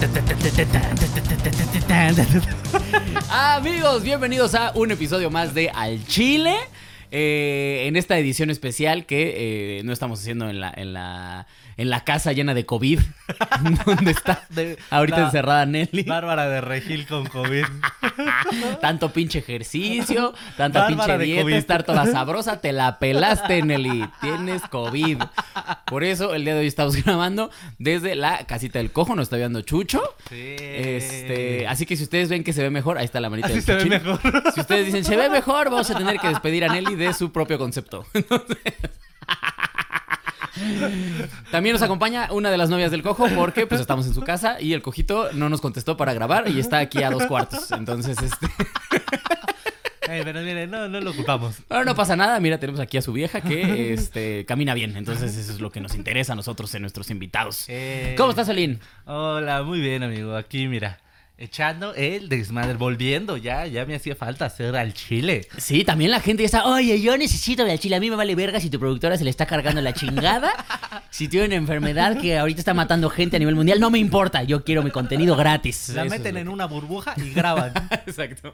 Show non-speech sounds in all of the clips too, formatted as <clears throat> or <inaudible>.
<laughs> Amigos, bienvenidos a un episodio más de Al Chile. Eh, en esta edición especial que eh, no estamos haciendo en la, en la en la casa llena de COVID, <laughs> donde está ahorita la- encerrada Nelly. Bárbara de Regil con COVID. <laughs> Tanto pinche ejercicio, tanta Bárbara pinche dieta, COVID. estar toda <laughs> sabrosa, te la pelaste, Nelly. Tienes COVID. Por eso el día de hoy estamos grabando desde la casita del cojo, nos está viendo Chucho. Sí. Este, así que si ustedes ven que se ve mejor, ahí está la manita Así del se ve mejor. Si ustedes dicen se ve mejor, vamos a tener que despedir a Nelly de su propio concepto. <laughs> Entonces- También nos acompaña una de las novias del cojo porque pues estamos en su casa y el cojito no nos contestó para grabar y está aquí a dos cuartos. Entonces, este, <laughs> pero miren, no, no lo ocupamos. ahora no pasa nada. Mira, tenemos aquí a su vieja que este, camina bien. Entonces, eso es lo que nos interesa a nosotros en nuestros invitados. Eh, ¿Cómo estás, Solín? Hola, muy bien, amigo. Aquí, mira. Echando el desmadre, volviendo ya, ya me hacía falta hacer al chile. Sí, también la gente ya está, oye, yo necesito de chile, a mí me vale verga si tu productora se le está cargando la chingada, <laughs> si tiene una enfermedad que ahorita está matando gente a nivel mundial, no me importa, yo quiero mi contenido gratis. La Eso meten en una burbuja y <laughs> graban. Exacto.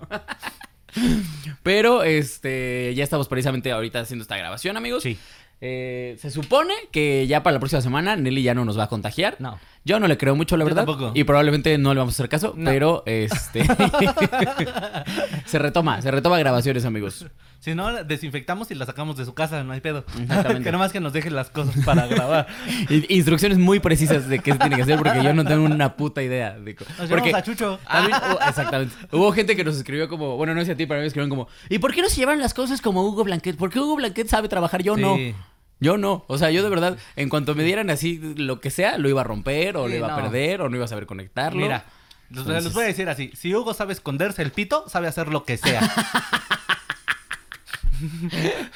Pero, este, ya estamos precisamente ahorita haciendo esta grabación, amigos. Sí. Eh, se supone que ya para la próxima semana Nelly ya no nos va a contagiar. No. Yo no le creo mucho, la Yo verdad. tampoco. Y probablemente no le vamos a hacer caso, No. pero este. <laughs> se retoma, se retoma grabaciones, amigos. Si no, la desinfectamos y la sacamos de su casa, no hay pedo. Exactamente. <laughs> que nomás que nos dejen las cosas para grabar. <laughs> In- Instrucciones muy precisas de qué se tiene que hacer porque yo no tengo una puta idea. De... co- Nos Porque a Chucho. también hubo- exactamente. Hubo gente que nos escribió como, bueno, no sé a ti, pero a mí me escribieron como, ¿y por qué no se llevan las cosas como Hugo Blanquet? ¿Por qué Hugo Blanquet sabe trabajar? Yo no. Sí. Yo no. O sea, yo de verdad, en cuanto me dieran así lo que sea, lo iba a romper o Sí, lo iba a perder o no iba a saber conectarlo. Mira, los, Entonces- los voy a decir así. Si Hugo sabe esconderse el pito, sabe hacer lo que sea. <laughs>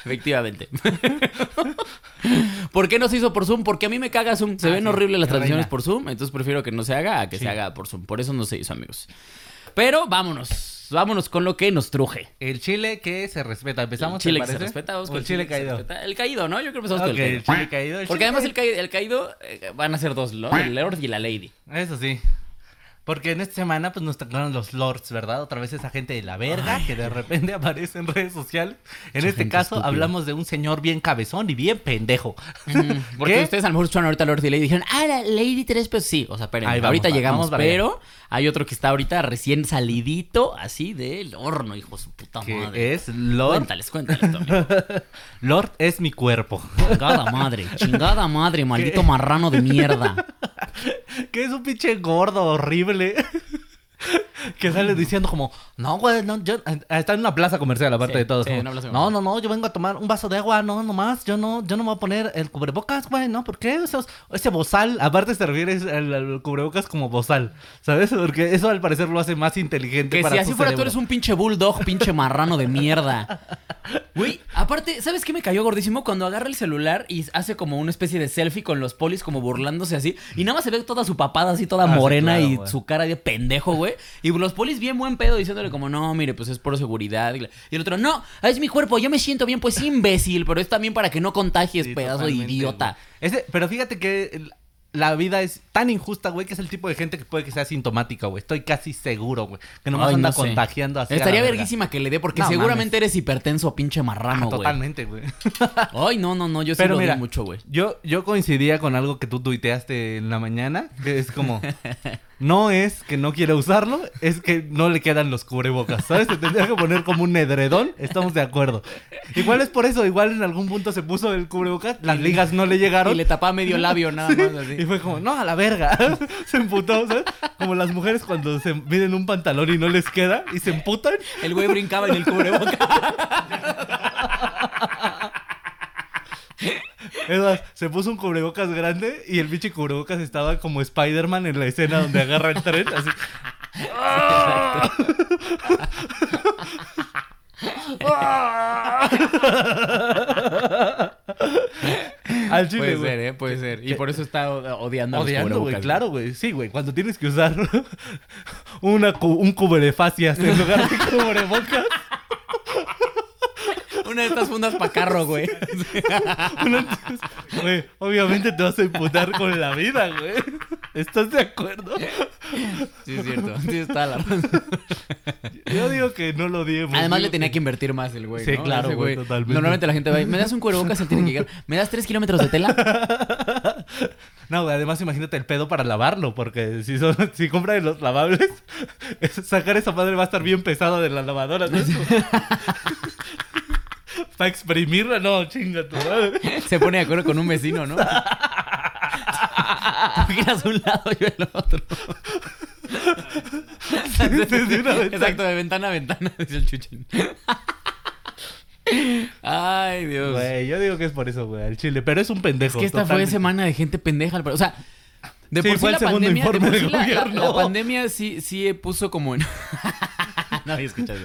Efectivamente. <laughs> ¿Por qué no se hizo por Zoom? Porque a mí me caga Zoom. Se Ah, ven sí, horribles las transmisiones reina. por Zoom. Entonces prefiero que no se haga a que Sí. se haga por Zoom. Por eso no se hizo, amigos. Pero vámonos. Vámonos con lo que nos truje. El chile que se respeta. Empezamos, el chile ¿te que se respeta. vamos O con el chile se caído. El caído, ¿no? Yo creo que empezamos con el el caído. chile caído. el Porque chile además el caído, el caído eh, van a ser dos, ¿no? El Lord y la Lady. Eso sí. Porque en esta semana pues nos tocaron los lords, ¿verdad? Otra vez esa gente de la verga que de repente <laughs> aparece en redes sociales. En Mucha este caso estúpida. hablamos de un señor bien cabezón y bien pendejo. Porque <laughs> ¿Qué? ustedes a lo mejor escucharon ahorita Lord y Lady y dijeron, ah, la Lady tres pesos. Sí, o sea, vamos, ahorita llegamos, vamos allá. Hay otro que está ahorita recién salidito, así del horno, hijo de su puta madre. es Lord. Cuéntales, cuéntales, amigo. <laughs> Lord es mi cuerpo. Chingada madre, chingada madre, maldito marrano de mierda. <laughs> que es un pinche gordo horrible. <laughs> Que sale diciendo como, no, güey, no, yo... ah, Está en una plaza comercial, aparte Sí, de todo. sí, como, no, no, no, yo vengo a tomar un vaso de agua, no, nomás, yo no, yo no me voy a poner el cubrebocas, güey, ¿no? ¿Por qué? Esos- ese bozal, aparte se refiere al, al cubrebocas como bozal, ¿sabes? Porque eso al parecer lo hace más inteligente Que para si así fuera tú eres un pinche bulldog, pinche marrano de mierda. Güey, aparte, ¿sabes qué me cayó gordísimo? Cuando agarra el celular y hace como una especie de selfie con los polis como burlándose así. Y nada más se ve toda su papada así, toda Ah, sí, morena claro, y su cara de pendejo, güey. Y los polis bien buen pedo diciéndole como, no, mire, pues es por seguridad. Y el otro, no, es mi cuerpo, yo me siento bien, pues imbécil, pero es también para que no contagies, Sí, pedazo de idiota. Ese- pero fíjate que la vida es tan injusta, güey, que es el tipo de gente que puede que sea sintomática, güey. Estoy casi seguro, güey. Que nomás Ay, anda no sé. contagiando así. Estaría verguísima que le dé, porque No, seguramente eres hipertenso, pinche Ah, marrano, güey. totalmente, güey. <laughs> Ay, no, no, no, yo sí Pero lo mira, mucho, güey. Yo, yo coincidía con algo que tú tuiteaste en la mañana, que es como, <laughs> no es que no quiera usarlo, es que no le quedan los cubrebocas, ¿sabes? Se tendría que poner como un edredón, estamos de acuerdo. Igual es por eso, igual en algún punto se puso el cubrebocas, las ligas no le llegaron. Y le tapaba medio labio nada más, así. Y fue como, no, a la verga. <laughs> se emputó, ¿sabes? Como las mujeres cuando se miden un pantalón y no les queda y se emputan. El güey brincaba en el cubreboca. <laughs> Es más, se puso un cubrebocas grande y el bicho cubrebocas estaba como Spider-Man en la escena donde agarra el tren, así. <laughs> Al chile, Puede ser, ¿eh? Puede ser. Y por eso está odiando a los Odiando, güey, claro, güey. Sí, güey, cuando tienes que usar <laughs> una cu- un cuberefacias en lugar de cubrebocas. Una de estas fundas para carro, <laughs> güey. Obviamente te vas a imputar con la vida, güey. ¿Estás de acuerdo? Sí, es cierto. Sí, está la razón. Yo digo que no lo digo. Además le tenía que invertir más el güey, Sí, ¿no? claro, Ese güey, totalmente. Normalmente la gente va y, ¿me das un cubrebocas? Él tiene que llegar. <laughs> ¿Me das tres kilómetros de tela? No, güey, además imagínate el pedo para lavarlo, porque si son, si compran los lavables, es- <laughs> sacar esa madre va a estar bien pesado de la lavadora. ¿no? Para exprimirla, no, chinga tu madre. Se pone de acuerdo con un vecino, ¿no? <laughs> Tú giras un lado y yo el otro. desde una ventana. Exacto, de ventana a ventana, <laughs> dice el chuchín. Ay, Dios. Güey, yo digo que es por eso, güey, al chile. Pero es un pendejo. Es que esta fue totalmente. semana de gente pendeja. O sea, de Sí, por sí fue el la segundo pandemia, de informe por sí del la, la- gobierno. la pandemia sí, sí puso como en... no había escuchado.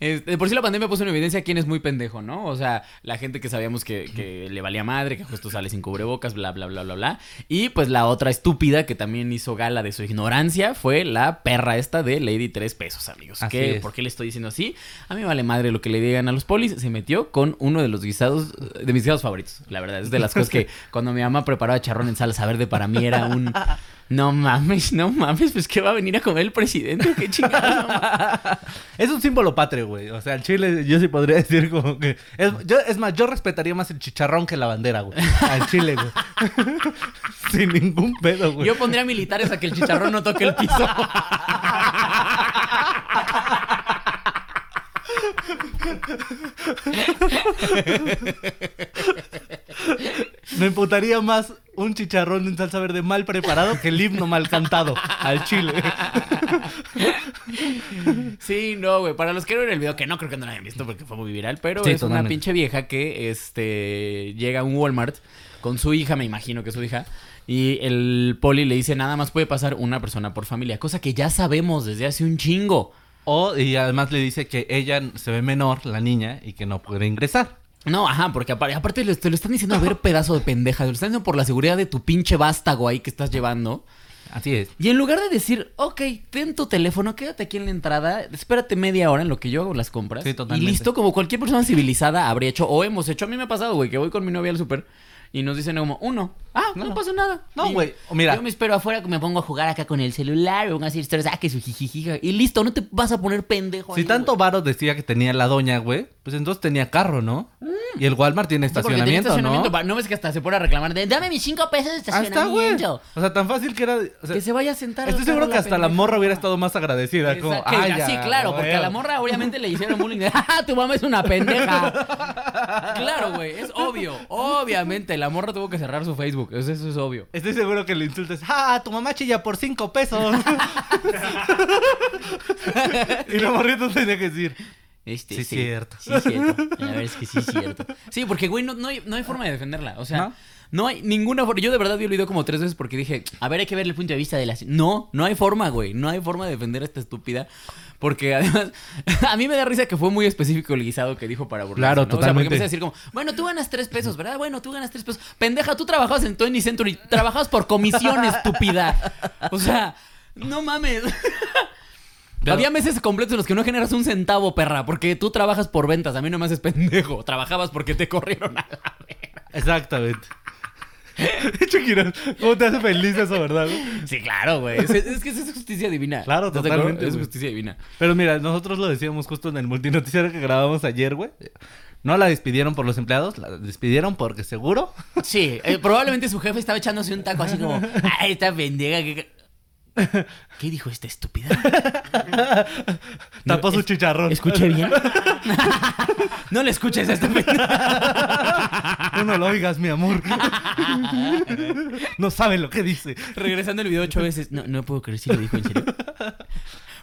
Este, de por sí la pandemia puso en evidencia quién es muy pendejo, ¿no? O sea, la gente que sabíamos que, que le valía madre, que justo sale sin cubrebocas, bla, bla, bla, bla, bla. Y pues la otra estúpida que también hizo gala de su ignorancia fue la perra esta de Lady Tres Pesos, amigos. Así ¿Qué- es. ¿Por qué le estoy diciendo así? A mí vale madre lo que le digan a los polis. Se metió con uno de los guisados, de mis guisados favoritos, la verdad. Es de las cosas que <laughs> cuando mi mamá preparaba charrón en salsa verde para mí era un... No mames, no mames, pues que va a venir a comer el presidente, qué chingados. no. <laughs> Es un símbolo patrio, güey. O sea, al chile yo sí podría decir como que... Es, yo, es más, yo respetaría más el chicharrón que la bandera, güey. Al chile, güey. <laughs> Sin ningún pedo, güey. Yo pondría militares a que el chicharrón no toque el piso. <laughs> Me imputaría más un chicharrón en salsa verde mal preparado que el himno mal cantado. Al chile. Sí, no, güey. Para los que no vieron el video, que no creo que no lo hayan visto porque fue muy viral, pero Sí, es una pinche vieja que este llega a un Walmart con su hija, me imagino que es su hija, y el poli le dice nada más puede pasar una persona por familia, cosa que ya sabemos desde hace un chingo. O, y además le dice que ella se ve menor, la niña, y que no puede ingresar. No, ajá, porque apar- aparte te lo están diciendo a ver pedazo de pendeja, te lo están diciendo por la seguridad de tu pinche vástago ahí que estás llevando. Así es. Y en lugar de decir, ok, ten tu teléfono, quédate aquí en la entrada, espérate media hora en lo que yo hago las compras. Sí, y listo, como cualquier persona civilizada habría hecho, o hemos hecho. A mí me ha pasado, güey, que voy con mi novia al súper y nos dicen como, uno. Ah, no, No. pasa nada. No, güey, mira. Yo me espero afuera, que me pongo a jugar acá con el celular, o pongo a hacer historias, ah, que su jijijija. Y listo, no te vas a poner pendejo. Si ahí, tanto güey. varo decía que tenía la doña, güey, pues entonces tenía carro, ¿no? Y el Walmart tiene Sí, estacionamiento, ¿no? ¿no? ves que hasta se pone a reclamar de, dame mis cinco pesos de güey. estacionamiento. O sea, tan fácil que era. o sea, que se vaya a sentar. estoy seguro que hasta la morra hubiera estado más agradecida. Como, Exacto, que- "Ay, ya, sí, claro, porque a la güey". morra obviamente le hicieron bullying de, ¡ah, tu mamá es una pendeja! <laughs> claro, güey, es obvio. Obviamente, la morra tuvo que cerrar su Facebook, eso, eso es obvio. Estoy seguro que le insultes. ¡Ah, tu mamá chilla por cinco pesos! <laughs> <laughs> y la morrita tenía que decir. Este, Sí, cierto. Sí, es cierto. <laughs> La verdad es que sí, es cierto. Sí, porque, güey, no, no, hay, no hay forma de defenderla. O sea, ¿No? ¿No? hay ninguna forma. Yo de verdad vi el video como tres veces porque dije, a ver, hay que ver el punto de vista de las. No, no hay forma, güey. No hay forma de defender a esta estúpida. Porque además, <laughs> a mí me da risa que fue muy específico el guisado que dijo para burlarse. Claro, ¿no? O sea, porque totalmente. empieza a decir como, bueno, tú ganas tres pesos, ¿verdad? Bueno, tú ganas tres pesos. Pendeja, tú trabajabas en Tony Century. Trabajabas por comisión, <laughs> estúpida. O sea, no mames. <laughs> Pero- Había meses completos en los que no generas un centavo, perra, porque tú trabajas por ventas. A mí no me haces pendejo. Trabajabas porque te corrieron a la verga. Exactamente. <laughs> Shakira, ¿cómo te hace feliz eso, verdad? güey? Sí, claro, güey. Es, es que es justicia divina. Claro, totalmente, Es justicia divina. Pero mira, nosotros lo decíamos justo en el multinoticiario que grabamos ayer, güey. No la despidieron por los empleados, la despidieron porque seguro. Sí, eh, probablemente su jefe estaba echándose un taco así como, ay, <laughs> esta pendeja que... <laughs> ¿Qué dijo esta estúpida? <laughs> Tapó su chicharrón. ¿Escuché bien? <laughs> no le escuches a esta pendeja. Tú no lo oigas, mi amor. no sabe lo que dice. Regresando el video ocho veces. No, no puedo creer si lo dijo en serio.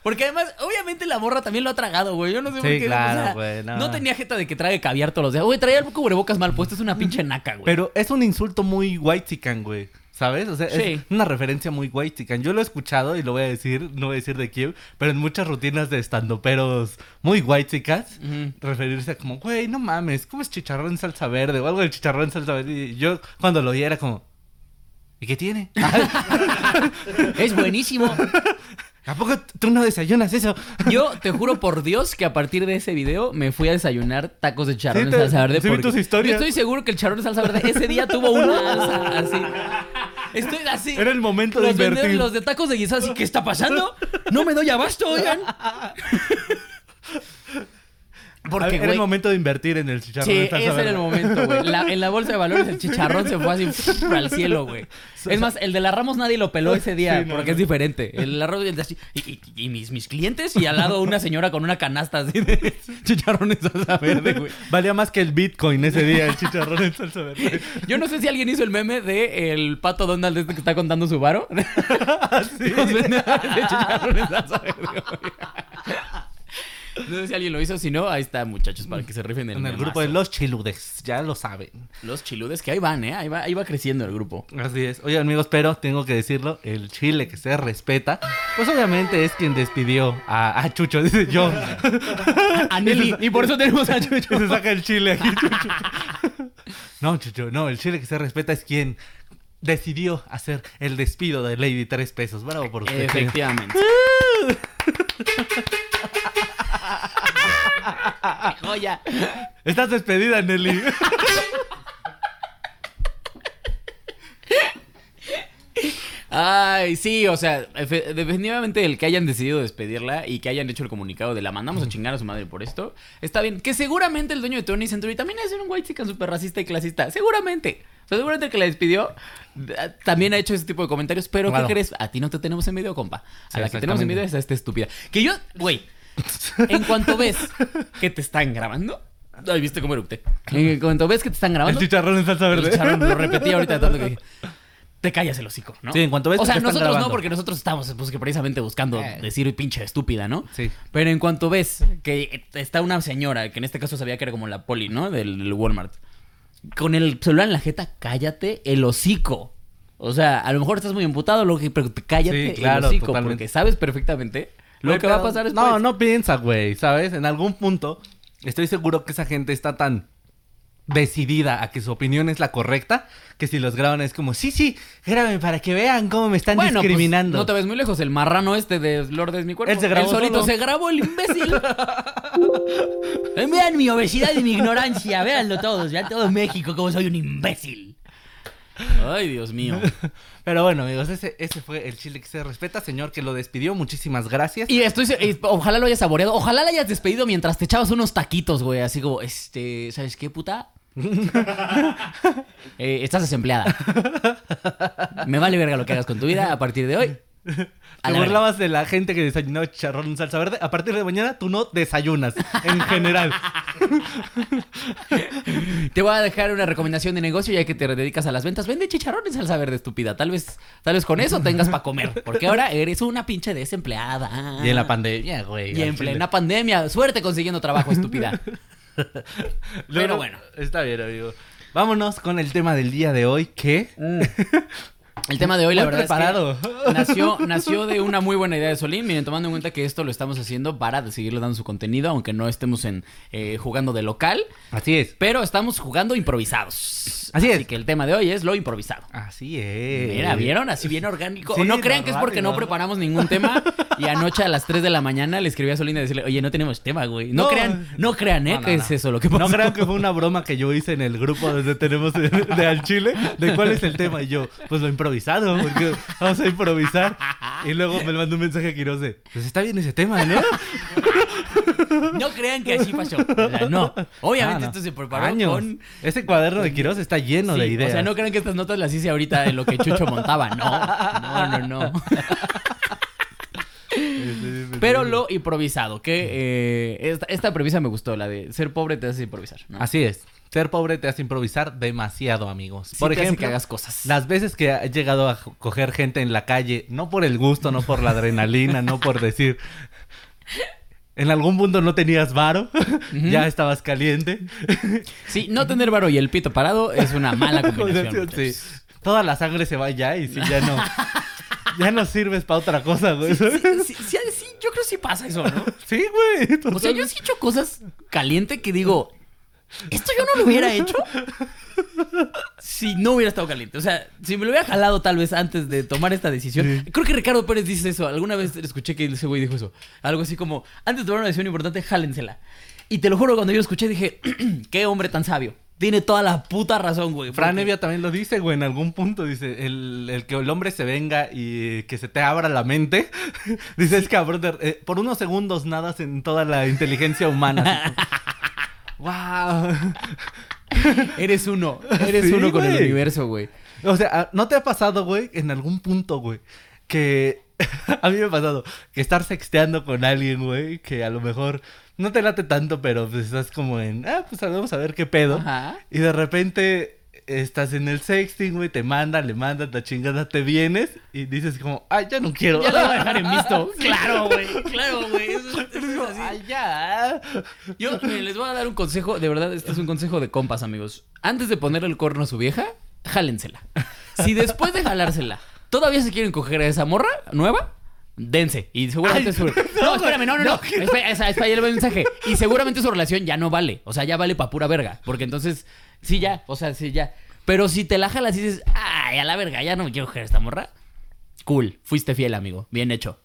Porque además, obviamente la morra también lo ha tragado, güey. Yo no sé por qué. claro, o sea, güey, no. no. tenía jeta de que trague caviar todos los días. Güey, traía el cubrebocas mal puesto. Es una pinche naca, güey. Pero es un insulto muy white güey. ¿Sabes? O sea, Sí. es una referencia muy white Yo lo he escuchado y lo voy a decir, no voy a decir de quién, pero en muchas rutinas de estandoperos muy Ujú. referirse a como, güey, no mames, ¿cómo es chicharrón en salsa verde? O algo de chicharrón en salsa verde. Y yo cuando lo oí era como, ¿y qué tiene? <laughs> Es buenísimo. <laughs> ¿A poco tú no desayunas eso? <laughs> Yo te juro por Dios que a partir de ese video me fui a desayunar tacos de charrón Sí, en salsa verde. sí porque tus historias. Yo estoy seguro que el charrón en salsa verde ese día tuvo una así. Estoy así. Era el momento de los vende- invertir. Los de tacos de guisado, así, ¿qué está pasando? No me doy abasto, oigan. <laughs> Porque, era el momento de invertir en el chicharrón. Sí, en ese era el momento, güey. La- en la bolsa de valores el chicharrón se fue así <laughs> al cielo, güey. Es más, el de la Ramos nadie lo peló ese día Sí, porque no. es diferente. El de así, y, y- y mis, mis clientes y al lado una señora con una canasta así de <laughs> chicharrones salsa verde, güey. Valía más que el Bitcoin ese día, el chicharrón en salsa verde. <laughs> Yo no sé si alguien hizo el meme de el pato Donald este que está contando su varo. Ah, Los vendedores de chicharrones salsa verde, güey. No sé si alguien lo hizo, si no, ahí está, muchachos, para que se rifen el En el memazo. grupo de los chiludes, ya lo saben. Los chiludes que ahí van, ¿eh? Ahí va, ahí va creciendo el grupo. Así es. Oye, amigos, pero tengo que decirlo, el chile que se respeta, pues obviamente es quien despidió a, a Chucho, dice yo. <laughs> A Nelly. Y por eso tenemos a <laughs> Chucho. se saca el chile aquí, <laughs> Chucho. No, Chucho, no, el chile que se respeta es quien decidió hacer el despido de Lady Tres Pesos. Bravo por usted. Efectivamente. Joya. Estás despedida, Nelly. Ay, sí, o sea, definitivamente el que hayan decidido despedirla y que hayan hecho el comunicado de la mandamos a chingar a su madre por esto, está bien. Que seguramente el dueño de Tony Century también es un white chican súper racista y clasista. Seguramente. O sea, seguramente el que la despidió eh, también ha hecho ese tipo de comentarios. Pero Claro. ¿qué crees? A ti no te tenemos en video, compa. A Sí, la que tenemos en video es a esta estúpida. Que yo, güey, en cuanto ves que te están grabando. Ay, viste cómo eructé. En cuanto ves que te están El grabando. chicharrón en salsa El verde. chicharrón, lo repetí ahorita tanto que dije. Te callas el hocico, ¿no? Sí, en cuanto ves O sea, nosotros no, porque nosotros estamos pues, que precisamente buscando Eh. decir pinche estúpida, ¿no? Sí. Pero en cuanto ves que está una señora, que en este caso sabía que era como la poli, ¿no? Del, del Walmart. Con el celular en la jeta, cállate el hocico. O sea, a lo mejor estás muy emputado, lo que, pero te cállate Sí, claro, el hocico, totalmente. porque sabes perfectamente lo que va a pasar después. No, no piensa, güey, ¿sabes? En algún punto estoy seguro que esa gente está tan decidida a que su opinión es la correcta que si los graban es como, sí, sí, grábenme para que vean cómo me están Bueno, pues, discriminando. no te ves muy lejos. El marrano este de Lord es mi cuerpo. Él se grabó solito solo. se grabó, el imbécil. <laughs> Vean mi obesidad y mi ignorancia. Véanlo todos. Vean todo México como soy un imbécil. Ay, Dios mío. <laughs> Pero bueno, amigos, ese, ese fue el chile que se respeta, señor que lo despidió. Muchísimas gracias. Y estoy, ojalá lo hayas saboreado. Ojalá lo hayas despedido mientras te echabas unos taquitos, güey. Así como, este, ¿sabes qué, puta? <laughs> Eh, estás desempleada. Me vale verga lo que hagas con tu vida a partir de hoy. <laughs> Te la burlabas de la gente que desayunaba chicharrón en salsa verde. A partir de mañana tú no desayunas, en general. <laughs> Te voy a dejar una recomendación de negocio ya que te dedicas a las ventas. Vende chicharrones salsa verde, estúpida. Tal vez, tal vez con eso tengas para comer. Porque ahora eres una pinche desempleada. Y en la pandemia, güey. Y en plena pandemia. Suerte consiguiendo trabajo, estúpida. <laughs> Pero bueno. Está bien, amigo. Vámonos con el tema del día de hoy, que... <laughs> El tema de hoy, la verdad preparado. es que <laughs> nació, nació de una muy buena idea de Solín. Miren, tomando en cuenta que esto lo estamos haciendo para seguirle dando su contenido, aunque no estemos en eh, jugando de local. Así es. Pero estamos jugando improvisados. Así es. Así que el tema de hoy es lo improvisado. Así es. Mira, ¿vieron? Así bien orgánico. Sí, no crean que es porque no preparamos ningún tema. Y anoche a las 3 de la mañana le escribí a Solín a decirle, oye, no tenemos tema, güey. No, No. crean, no crean, ¿eh? No, no, que es eso lo que pasó. No crean que fue una broma que yo hice en el grupo donde tenemos de, de al Chile, de cuál es el tema. Y yo, pues lo improvisado, porque <laughs> vamos a improvisar. Y luego me mandó un mensaje a Quiroz de, pues está bien ese tema, ¿no? <laughs> No crean que así pasó. O sea, no. Obviamente Ah, no. esto se preparó Años. con... Ese cuaderno de Quiroz está lleno Sí, de ideas. O sea, no crean que estas notas las hice ahorita en lo que Chucho <laughs> montaba. No, no, no, no. Pero lo improvisado, que eh, esta, esta premisa me gustó, la de ser pobre te hace improvisar. ¿no? Así es. Ser pobre te hace improvisar demasiado, amigos. Sí por te hace ejemplo, que hagas cosas. las veces que he llegado a coger gente en la calle, no por el gusto, no por la adrenalina, no por decir... En algún punto no tenías varo, <laughs> ya estabas caliente. Sí, no tener varo y el pito parado es una mala <laughs> combinación. Sí. Toda la sangre se va ya y sí, ya no. <laughs> ya no sirves para otra cosa, güey. Sí, sí, sí, sí, yo creo que sí pasa eso, ¿no? Sí, güey. O sea, yo sí he hecho cosas caliente que digo, esto yo no lo hubiera hecho <laughs> si no hubiera estado caliente. O sea, si me lo hubiera jalado tal vez antes de tomar esta decisión. Sí. Creo que Ricardo Pérez dice eso. Alguna vez escuché que ese güey dijo eso. Algo así como, antes de tomar una decisión importante, jálensela. Y te lo juro, cuando yo lo escuché dije, <clears throat> qué hombre tan sabio. Tiene toda la puta razón, güey. Fran porque- Evia también lo dice, güey, en algún punto. Dice, el, el que el hombre se venga y que se te abra la mente. <laughs> dice, es que, brother, eh, por unos segundos nadas en toda la inteligencia humana. <laughs> wow. Eres uno. Eres Sí, uno con el universo, güey. O sea, ah, ¿no te ha pasado, güey, en algún punto, güey, que <laughs> a mí me ha pasado que estar sexteando con alguien, güey, que a lo mejor no te late tanto, pero pues estás como en, ah, pues vamos a ver qué pedo. Ajá. Y de repente estás en el sexting, güey, te manda, le mandas la chingada, te vienes y dices como, ay, ya no quiero. Ya lo voy a dejar en visto. <laughs> Claro, güey. Claro, güey. Eso, es- eso es así. Ay, ya. Yo mire, les voy a dar un consejo, de verdad, este es un consejo de compas, amigos. Antes de ponerle el corno a su vieja, jálensela. Si después de jalársela todavía se quieren coger a esa morra nueva, dense. Y seguramente Ay, su... No, espérame, no, no, no. Espera, espera, voy a mensaje. Y seguramente su relación ya no vale. O sea, ya vale pa' pura verga. Porque entonces, sí, ya. O sea, sí, ya. Pero si te la jalas y dices, ay, a la verga, ya no me quiero coger esta morra. Cool, fuiste fiel, amigo. Bien hecho.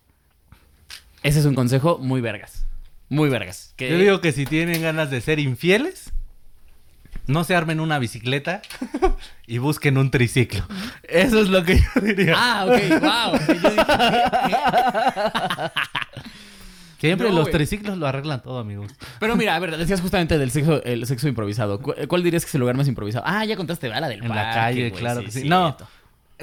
Ese es un consejo muy vergas. Muy vergas. Que- Yo digo que si tienen ganas de ser infieles, no se armen una bicicleta y busquen un triciclo. Eso es lo que yo diría. Ah, ok, wow. Yo dije, Siempre no, los güey. triciclos lo arreglan todo, amigos. Pero mira, a ver, decías justamente del sexo, el sexo improvisado. ¿Cu- ¿Cuál dirías que es el lugar más improvisado? Ah, ya contaste, ¿verdad? La del En la calle, claro que sí. No.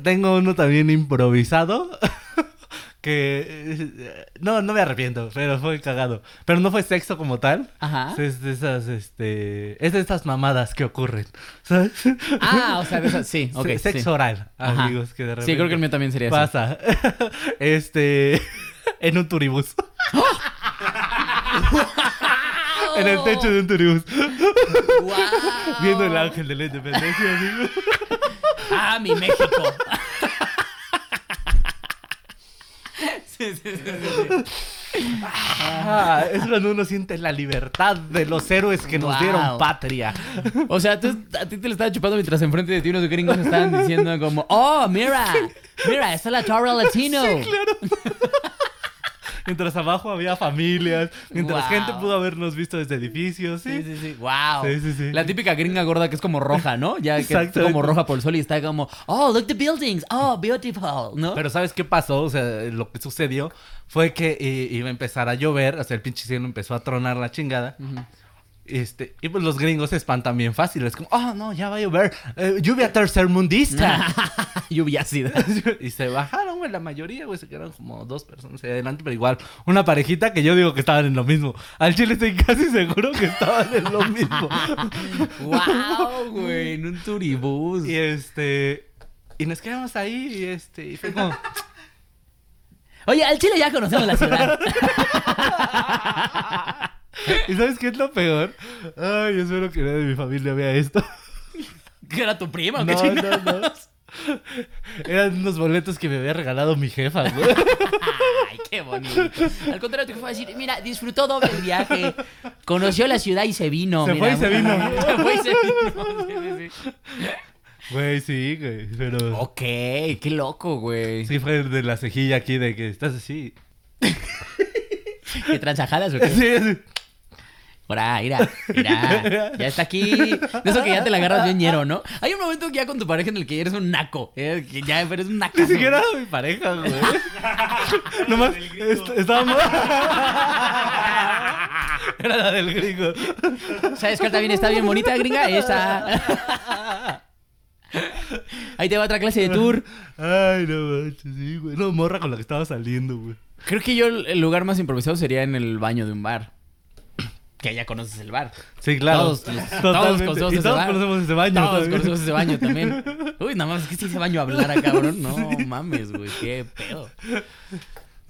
Tengo uno también improvisado. <laughs> que. No, no me arrepiento, pero fue cagado. Pero no fue sexo como tal. Ajá. Es de esas, este. Es de estas mamadas que ocurren. <laughs> ¿Sabes? Ah, o sea, de esas, sí, ok. Se- Sexo sí. oral, Ajá. amigos, que de repente. Sí, creo que el mío también sería así. Pasa. <laughs> este. En un turibús. en el techo de un turibús. Viendo el ángel de la independencia, amigo. ¡Ah, mi México! sí, sí, sí, sí, sí. Ah, es cuando uno siente la libertad de los héroes que nos Wow. dieron patria. O sea, tú, a ti te lo estaba chupando mientras enfrente de ti unos gringos estaban diciendo como, ¡Oh, mira! ¡Mira, está la Torre Latino! Mientras abajo había familias, mientras Wow. gente pudo habernos visto desde edificios. Sí, Sí, sí, sí. Wow. Sí, sí, sí. La típica gringa gorda que es como roja, ¿no? Ya que es Exacto. como roja por el sol y está como, oh, look the buildings, oh, beautiful, ¿no? Pero ¿sabes qué pasó? O sea, lo que sucedió fue que eh, iba a empezar a llover, o sea, el pinche cielo empezó a tronar la chingada. Este, y pues los gringos se espantan bien fácil. Es como, oh, no, ya va a llover. eh, lluvia tercermundista. <laughs> Lluvia ácida. <laughs> y se bajaron, güey, la mayoría, güey, se quedaron como dos personas ahí adelante, pero igual, una parejita que yo digo que estaban en lo mismo. Al chile estoy casi seguro que estaban en lo mismo. <laughs> wow, güey, en un turibús. y este, y nos quedamos ahí, y este, y fue como, Oye, al Chile ya conocemos la ciudad. ¿Y sabes qué es lo peor? Ay, espero que nadie de mi familia vea esto. ¿Que era tu prima o qué No, chingados? no, no. Eran unos boletos que me había regalado mi jefa, güey. <laughs> Ay, qué bonito. Al contrario, te fue a decir, mira, disfrutó doble el viaje. Conoció la ciudad y se vino. Se mira, fue y se vino. <laughs> Se fue y se vino. Sí, sí, sí. Güey, sí, güey, pero... Ok, qué loco, güey. Sí fue de la cejilla aquí de que estás así. ¿Qué transajadas o qué? Sí, sí. Ahora, mira, mira, <laughs> ya está aquí. De eso que ya te la agarras bien ñero, ¿no? Hay un momento que ya con tu pareja en el que eres un naco. ¿eh? Que ya eres un naco. Ni siquiera era mi pareja, güey. <laughs> Nomás est- estábamos. <laughs> era la del gringo. ¿Sabes cuál también está bien bonita, gringa? Esa. Ahí te va otra clase de tour. Ay, no manches, sí, güey. No, morra con la que estaba saliendo, güey. Creo que yo el lugar más improvisado sería en el baño de un bar. Que ya conoces el bar. Sí, claro. Todos, los- todos conocemos y ese todos baño. conocemos ese baño. Todos también. conocemos ese baño también. <laughs> Uy, nada más que si ese baño hablara, cabrón. No mames, güey. Qué pedo.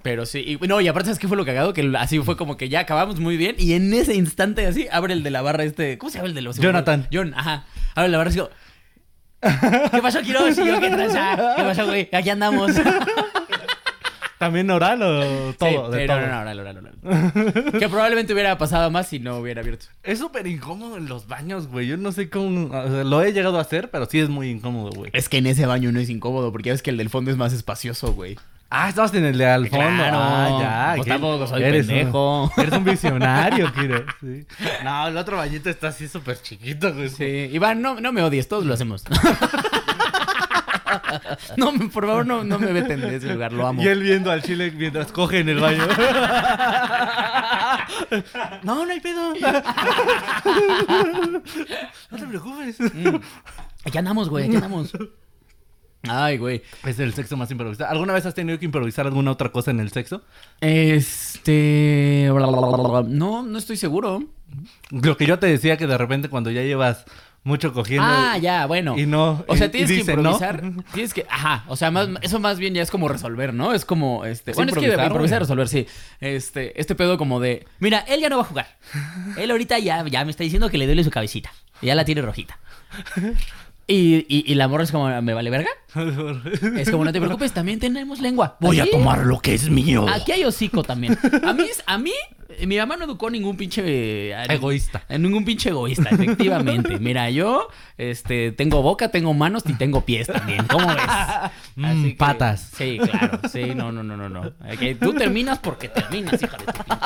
Pero sí, y, no, y aparte, ¿sabes qué fue lo cagado? Que así fue como que ya acabamos muy bien y en ese instante así abre el de la barra este... ¿Cómo se llama el de los... Jonathan. John, ajá. Abre la barra y digo... <laughs> ¿Qué pasó, Quiroz? Y yo, ¿qué tranza? ¿Qué pasó, güey? Aquí andamos. <laughs> ¿También oral o todo? Sí, de todo? no, no, no, oral, oral, oral. <laughs> Que probablemente hubiera pasado más si no hubiera abierto. Es súper incómodo en los baños, güey. Yo no sé cómo. o sea, lo he llegado a hacer, pero sí es muy incómodo, güey. Es que en ese baño no es incómodo porque ya ves que el del fondo es más espacioso, güey. Ah, estabas en el de al fondo. Claro. Ah, ya. Pues tampoco soy Eres un- pendejo. <laughs> eres un visionario, <laughs> Kiro. Sí. No, el otro bañito está así súper chiquito, güey. Sí, Iván, no, no me odies, todos lo hacemos. <laughs> no, por favor, no, no me veten de ese lugar, lo amo. Y él viendo al chile mientras coge en el baño. <laughs> no, no hay pedo. <laughs> no te preocupes. Aquí andamos, güey, aquí andamos. Ay, güey. Es el sexo más improvisado. ¿Alguna vez has tenido que improvisar alguna otra cosa en el sexo? Este. No, no estoy seguro. Lo que yo te decía que de repente cuando ya llevas mucho cogiendo. Ah, ya, bueno. Y no. O sea, tienes que improvisar. ¿no? Tienes que. Ajá. O sea, más, eso más bien ya es como resolver, ¿no? Es como. Este. Es bueno, es que improvisar, resolver, sí. Este, este pedo como de. Mira, él ya no va a jugar. <laughs> Él ahorita ya, ya me está diciendo que le duele su cabecita. Ya la tiene rojita. <laughs> Y, y, y la morra es como, ¿me vale verga? <laughs> Es como, no te preocupes, también tenemos lengua. Voy a tomar lo que es mío. Aquí hay hocico también. A mí, a mí, mi mamá no educó ningún pinche... eh, Egoísta. Ningún pinche egoísta, efectivamente. <laughs> Mira, yo este, tengo boca, tengo manos y tengo pies también. ¿Cómo ves? Mm, Así que- patas. Sí, claro. Sí, no, no, no, no, no. Ok, tú terminas porque terminas, hija de tu pinche.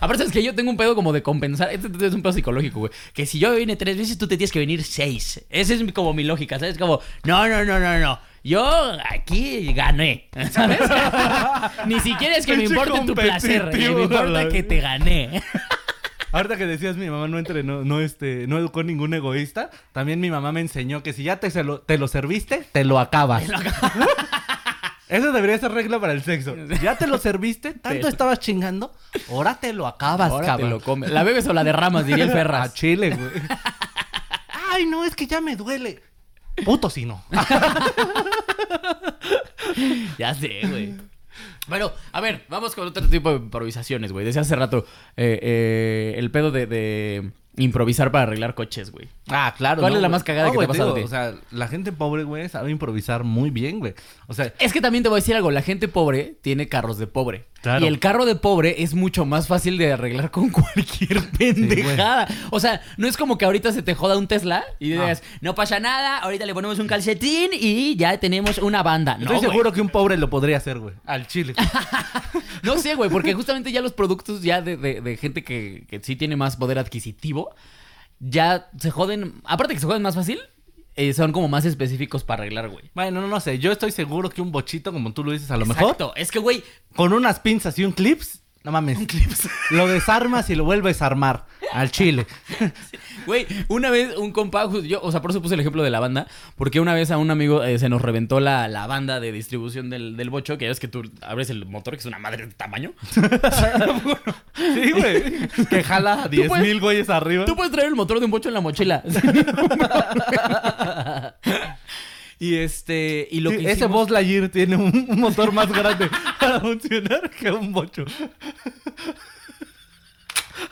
Aparte es que yo tengo un pedo como de compensar. Este es un pedo psicológico, güey. Que si yo vine tres veces, tú te tienes que venir seis. Esa es como mi lógica, ¿sabes? Como, no, no, no, no, no. Yo aquí gané, ¿sabes? <laughs> Ni siquiera es que me importe tu placer, competitivo, me importa que te gané. Ahorita que decías mi mamá no entrenó, no este, no educó ningún egoísta, también mi mamá me enseñó que si ya te, se lo, te lo serviste, te lo acabas. <laughs> Eso debería ser regla para el sexo. Ya te lo serviste, tanto Te- estabas chingando, ahora te lo acabas, Ahora te cabrón. lo comes. La bebes o la derramas, diría el <laughs> A Ferraz. chile, güey. Ay, no, es que ya me duele. Puto si no. <laughs> Ya sé, güey. Bueno, a ver, vamos con otro tipo de improvisaciones, güey. Decía hace rato eh, eh, el pedo de, de improvisar para arreglar coches, güey. Ah, claro. ¿Cuál es la güey. más cagada que te ha pasado digo? O sea, la gente pobre, güey, sabe improvisar muy bien, güey. O sea, Es que también te voy a decir algo, la gente pobre tiene carros de pobre. Claro. Y el carro de pobre es mucho más fácil de arreglar con <laughs> cualquier pendejada. o sea, no es como que ahorita se te joda un Tesla y digas, no pasa nada, ahorita le ponemos un calcetín y ya tenemos una banda. No, estoy güey. seguro que un pobre lo podría hacer, güey. Al chile. <laughs> No sé, güey, porque justamente ya los productos ya de, de- de gente que, que sí tiene más poder adquisitivo, ya se joden, aparte que se joden más fácil, eh, son como más específicos para arreglar, güey. bueno, no, no sé. Yo estoy seguro que un bochito, como tú lo dices, a lo mejor, Exacto, es que, güey, con unas pinzas y un clips, no mames. Un clips. lo desarmas y lo vuelves a armar. Al chile. Güey, una vez un compa, yo, o sea, por eso puse el ejemplo de la banda, porque una vez a un amigo eh, se nos reventó la, la banda de distribución del, del bocho, que ya ves que tú abres el motor, que es una madre de tamaño. <laughs> Sí, güey. que jala a 10 puedes- mil güeyes arriba. Tú puedes traer el motor de un bocho en la mochila. <laughs> y este, y lo que Ese Buzz Lightyear tiene un, motor más grande <laughs> para funcionar que un bocho.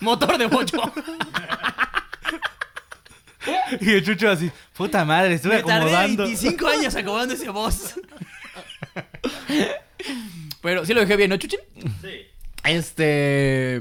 motor de bocho. Y el chucho así, puta madre, estuve Me tardé acomodando. 25 años acomodando ese voz. Pero sí lo dejé bien, ¿no, Chuchín? Sí. Este.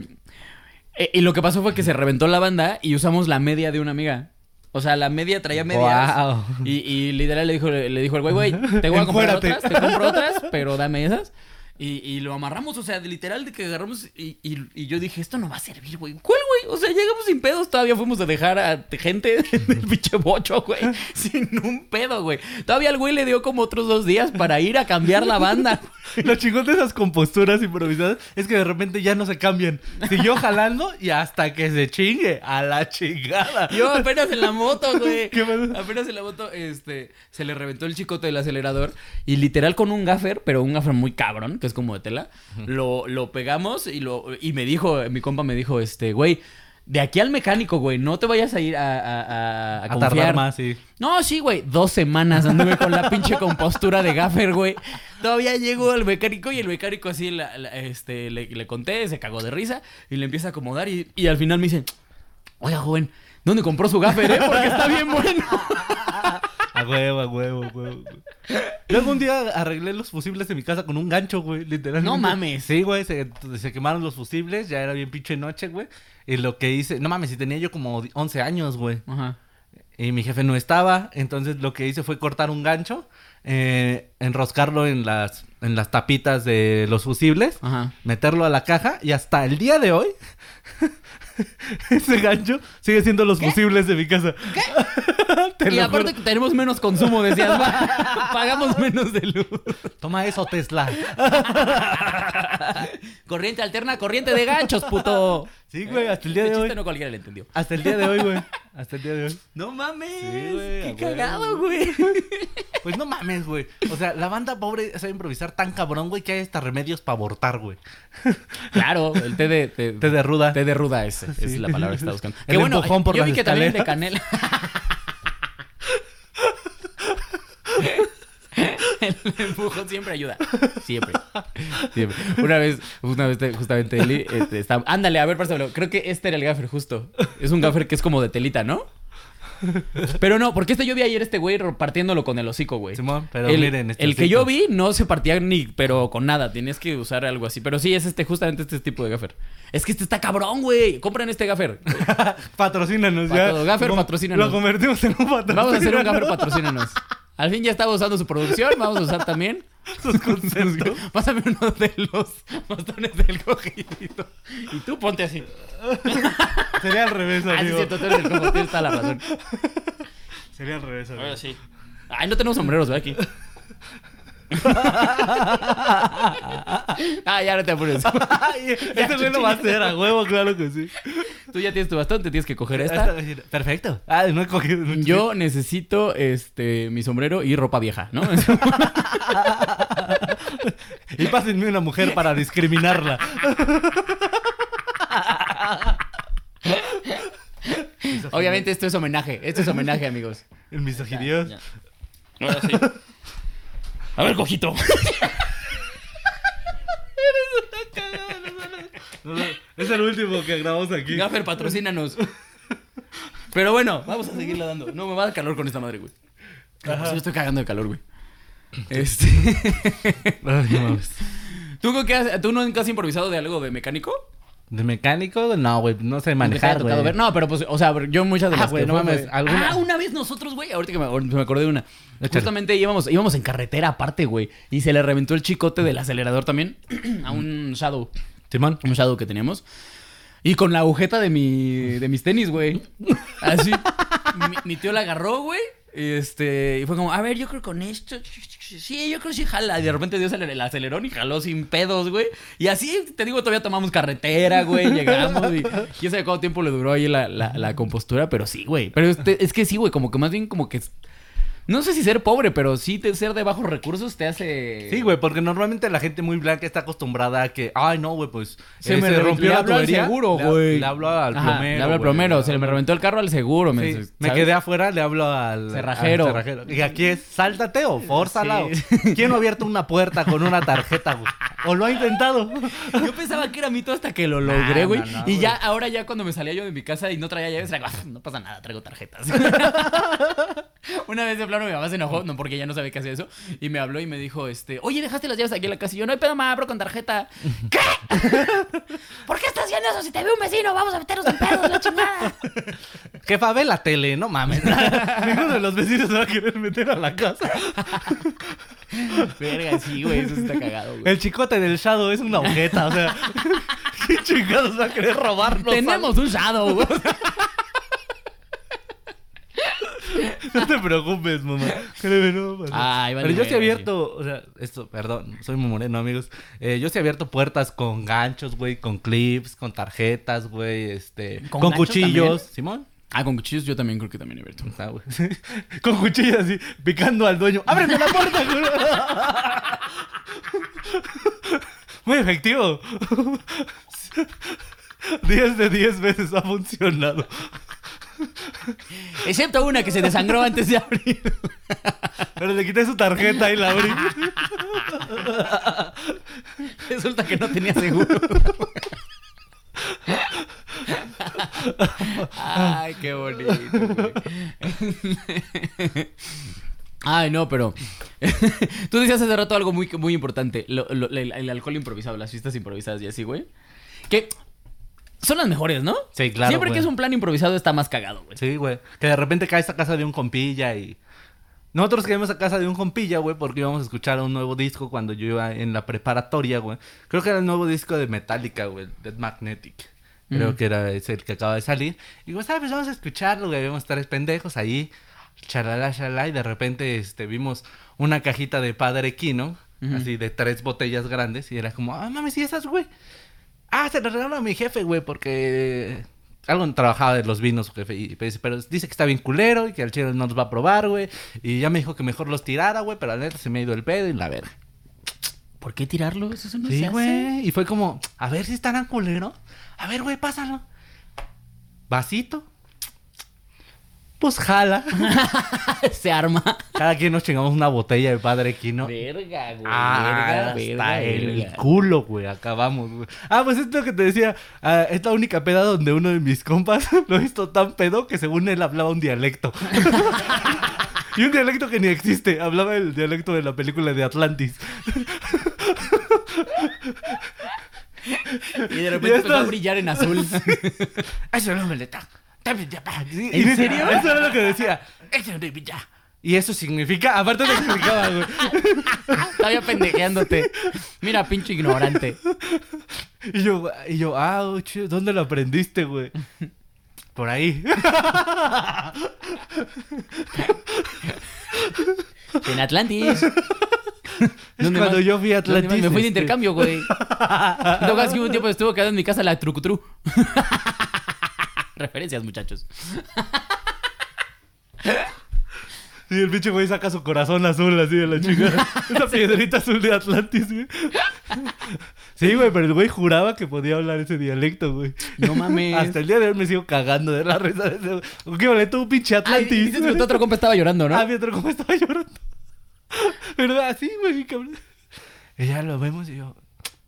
eh, Y lo que pasó fue que se reventó la banda y usamos la media de una amiga. O sea, la media traía medias. Y, y literal le dijo, le dijo el güey, güey, te voy a comprar Encuérate. otras, te compro otras, pero dame esas. Y, y lo amarramos, o sea, de literal de que agarramos y, y- y yo dije, esto no va a servir, güey. ¿Cuál, güey? O sea, llegamos sin pedos, todavía fuimos a dejar a gente <laughs> en el pinche bocho, güey. <laughs> Sin un pedo, güey. Todavía el güey le dio como otros dos días para ir a cambiar la banda. <laughs> Lo chingón de esas composturas improvisadas es que de repente ya no se cambian. Siguió jalando y hasta que se chingue. A la chingada. Yo apenas en la moto, güey. ¿Qué pasó? Apenas en la moto, este, se le reventó el chicote del acelerador y literal con un gaffer, pero un gaffer muy cabrón, que es como de tela, lo, lo pegamos y lo y me dijo, mi compa me dijo, este, güey, de aquí al mecánico, güey, no te vayas a ir a, a, a- a confiar. tardar más, sí. No, sí, güey. Dos semanas anduve con la <laughs> pinche compostura de gaffer, güey. Todavía llegó el mecánico y el mecánico así la- la- este, le, le conté, se cagó de risa y le empieza a acomodar y, y al final me dice, oiga, joven, ¿dónde compró su gaffer, eh? Porque está bien bueno. <laughs> A huevo, a huevo, a huevo. Luego un día arreglé los fusibles de mi casa con un gancho, güey, literalmente. No mames. Sí, güey, se, se quemaron los fusibles, ya era bien pinche noche, güey. Y lo que hice, no mames, si tenía yo como 11 años, güey. Ajá. Y mi jefe no estaba, entonces lo que hice fue cortar un gancho. eh, enroscarlo en las, en las tapitas de los fusibles, Ajá. meterlo a la caja y hasta el día de hoy <laughs> ese gancho sigue siendo los fusibles de mi casa. <laughs> Te Y aparte juro. que tenemos menos consumo, decías. <laughs> Pagamos menos de luz. Toma eso, Tesla. Corriente alterna, corriente de ganchos, puto. Sí, güey, hasta el día de Ese hoy. no cualquiera le entendió. Hasta el día de hoy, güey. <laughs> Hasta el día de hoy. No mames. Sí, güey, Qué cagado, güey. <laughs> Pues no mames, güey. O sea, la banda pobre sabe improvisar tan cabrón, güey, que hay hasta remedios para abortar, güey. <laughs> Claro, el té de. Té, Té de ruda. Té de ruda es, es la palabra que estaba buscando. El por yo las vi que también de canela. <laughs> El empujón siempre ayuda. Siempre. Siempre. Una vez, una vez te- justamente Eli, este, está- ándale, a ver, pásalo. Creo que este era el gaffer justo. Es un gaffer que es como de telita, ¿no? Pero no, porque este yo vi ayer este güey partiéndolo con el hocico, güey. Simón, pero el, miren, este el que yo vi no se partía ni, pero con nada. Tienes que usar algo así. Pero sí, es este, justamente este tipo de gaffer. Es que este está cabrón, güey. Compren este gaffer. <laughs> Patrocínanos Pato- ya. Gaffer, patrocínanos. Lo convertimos en un patrocinador. Vamos a hacer un gaffer patrocínanos. Al fin ya estaba usando su producción. Vamos a usar también. <laughs> Sus conceptos. <laughs> Pásame uno de los bastones del cogidito. Y tú ponte así. <laughs> Sería al revés, Ah, sí, amigo. cierto, tú eres el cojo. Tienes toda la razón. Sería al revés, amigo. sí. Ay, no tenemos sombreros, ¿verdad? Aquí. <laughs> ah, ya no te apures. <laughs> <laughs> Este güey lo va a hacer a huevo, claro que sí. Tú ya tienes tu bastón, te tienes que coger esta. Perfecto. Ah, no he cogido. no he Yo necesito este mi sombrero y ropa vieja, ¿no? Y pásenme una mujer para discriminarla. Obviamente esto es homenaje, esto es homenaje, amigos. El misoginío. Ya. Ahora sí. A ver, cojito. <laughs> No, no, Es el último que grabamos aquí. Gaffer, patrocínanos. Pero bueno, vamos a seguirle dando. No, me va a dar calor con esta madre, güey. Sí, me estoy cagando de calor, güey. Este. Ay. <laughs> ¿Tú, qué has- ¿Tú nunca has improvisado de algo de mecánico? ¿De mecánico? No, güey, no sé ¿Te haya manejar, güey. ver? No, pero pues, o sea, yo muchas de Ah, las que no fue, mames, alguna- Ah, una vez nosotros, güey, ahorita que me, me acordé de una. Échale. Justamente íbamos, íbamos en carretera aparte, güey, y se le reventó el chicote del acelerador también <clears throat> a un Shadow, Simón. un Shadow que teníamos. Y con la agujeta de mi de mis tenis, güey. Así. mi, mi tío la agarró, güey. Este, y fue como, a ver, yo creo con esto. Sí, yo creo que sí jala. Y de repente dio el acelerón y jaló sin pedos, güey. Y así, te digo, todavía tomamos carretera, güey. Llegamos y quién sabe cuánto tiempo le duró ahí la, la, la compostura, pero sí, güey. Pero este- es que sí, güey, como que más bien como que. No sé si ser pobre, pero sí te- ser de bajos recursos te hace. Sí, güey, porque normalmente la gente muy blanca está acostumbrada a que, ay, no, güey, pues Se eh, me re- le la hablo al tubería. seguro, güey. Le hablo al Ajá, plomero. Le hablo al plomero. Se me reventó el carro al seguro. Sí, me, me quedé afuera, le hablo al Cerrajero. al cerrajero. Y aquí es, sáltate o fórzala. Sí. ¿Quién no ha abierto una puerta con una tarjeta, güey? O lo ha intentado. Yo pensaba que era mito hasta que lo logré, güey. no, no, y ya, ahora ya cuando me salía yo de mi casa y no traía llaves, era "Ah, no pasa nada, traigo tarjetas. <laughs> <laughs> Una vez de mi mamá se enojó, no porque ella no sabía qué hacía eso, y me habló y me dijo, este, oye, dejaste las llaves aquí en la casa. Y yo, no hay pedo, mamá, abro con tarjeta. <laughs> ¿Qué? <laughs> ¿Por qué estás haciendo eso? Si te ve un vecino, vamos a meternos en pedos, la chingada. <laughs> Jefa, ve la tele, no mames. Ninguno de los vecinos se va a querer meter a la casa. Verga, sí, güey, eso está cagado, güey. El chicote del Shadow es una ojeta, o sea. ¿Qué chingados va a querer robarnos? Tenemos un shadow, güey. <laughs> No te preocupes, mamá. Créeme, no pasar. Ay, vale, Pero yo sí he abierto, o sea, esto, perdón, soy muy moreno, amigos. Eh, yo sí he abierto puertas con ganchos, güey, con clips, con tarjetas, güey, este, ¿Con cuchillos. también? ¿Simón? Ah, con cuchillos yo también creo que también he abierto. Ah, güey. <laughs> con cuchillos así, picando al dueño. ¡Ábreme la puerta! güey! <laughs> muy efectivo. 10 de 10 veces ha funcionado. <laughs> Excepto una que se desangró antes de abrir. <laughs> Pero le quité su tarjeta y la abrí. <laughs> Resulta que no tenía seguro. Ay, qué bonito. güey. Ay, no, pero tú decías hace rato algo muy, muy importante, lo- lo- el, el alcohol improvisado, las fiestas improvisadas y así, güey. Que son las mejores, ¿no? Sí, claro, Siempre que es un plan improvisado está más cagado, güey. Sí, güey. Que de repente caes a casa de un compilla y. Nosotros quedamos a casa de un compilla, güey, porque íbamos a escuchar un nuevo disco cuando yo iba en la preparatoria, güey. Creo que era el nuevo disco de Metallica, güey, Dead Magnetic. Creo Mm. que era ese el que acaba de salir. Y digo, ¿sabes? Vamos a escucharlo, güey. Vemos tres pendejos ahí. Charalá, charalá. Y de repente este, vimos una cajita de Padre Kino. Ujú. Así de tres botellas grandes. Y era como, ah, mames, ¿y esas, güey? Ah, se las regalaron a mi jefe, güey, porque algo trabajaba de los vinos, jefe. Y, pero dice que está bien culero y que al chile no los va a probar, güey. Y ya me dijo que mejor los tirara, güey, pero la neta se me ha ido el pedo y la verga. ¿Por qué tirarlos? Eso no se Sí, hace. güey. Y fue como, a ver si estarán culero. A ver, güey, pásalo. Vasito. Pues jala. <laughs> se arma. Cada quien nos chingamos una botella de Padre Quino. Verga, güey. Ah, verga, hasta verga, el verga. culo, güey. Acabamos, güey. Ah, pues esto que te decía. ah, es la única peda donde uno de mis compas <laughs> lo visto tan pedo que según él hablaba un dialecto. <laughs> y un dialecto que ni existe. Hablaba el dialecto de la película de Atlantis. Y de repente empezó a brillar en azul. Eso le da. Sí, ¿En serio? Eso era lo que decía. No. Y eso significa, aparte de significaba, güey. <laughs> Todavía pendejeándote. Mira, pinche ignorante. Y yo, y yo, ah, oh, ¿dónde lo aprendiste, güey? Por ahí. <laughs> En Atlantis. Es ¿Dónde cuando más? yo fui a ¿Dónde Atlantis. Me fui de este, intercambio, güey. Que hubo un tiempo estuvo quedando en mi casa la trucutru. <laughs> Referencias, muchachos. Y el pinche güey saca su corazón azul así de la chingada. <laughs> Esa piedrita azul de Atlantis, güey. Sí, güey, pero el güey juraba que podía hablar ese dialecto, güey. No mames. Hasta el día de hoy me sigo cagando de la risa de ese güey. ¿Qué vale tú, pinche Ay, Atlantis? dices que tu otro compa estaba llorando, ¿no? Ah, mi otro compa estaba llorando. <laughs> ¿Verdad? Así, güey, cabrón. Y ya lo vemos y yo...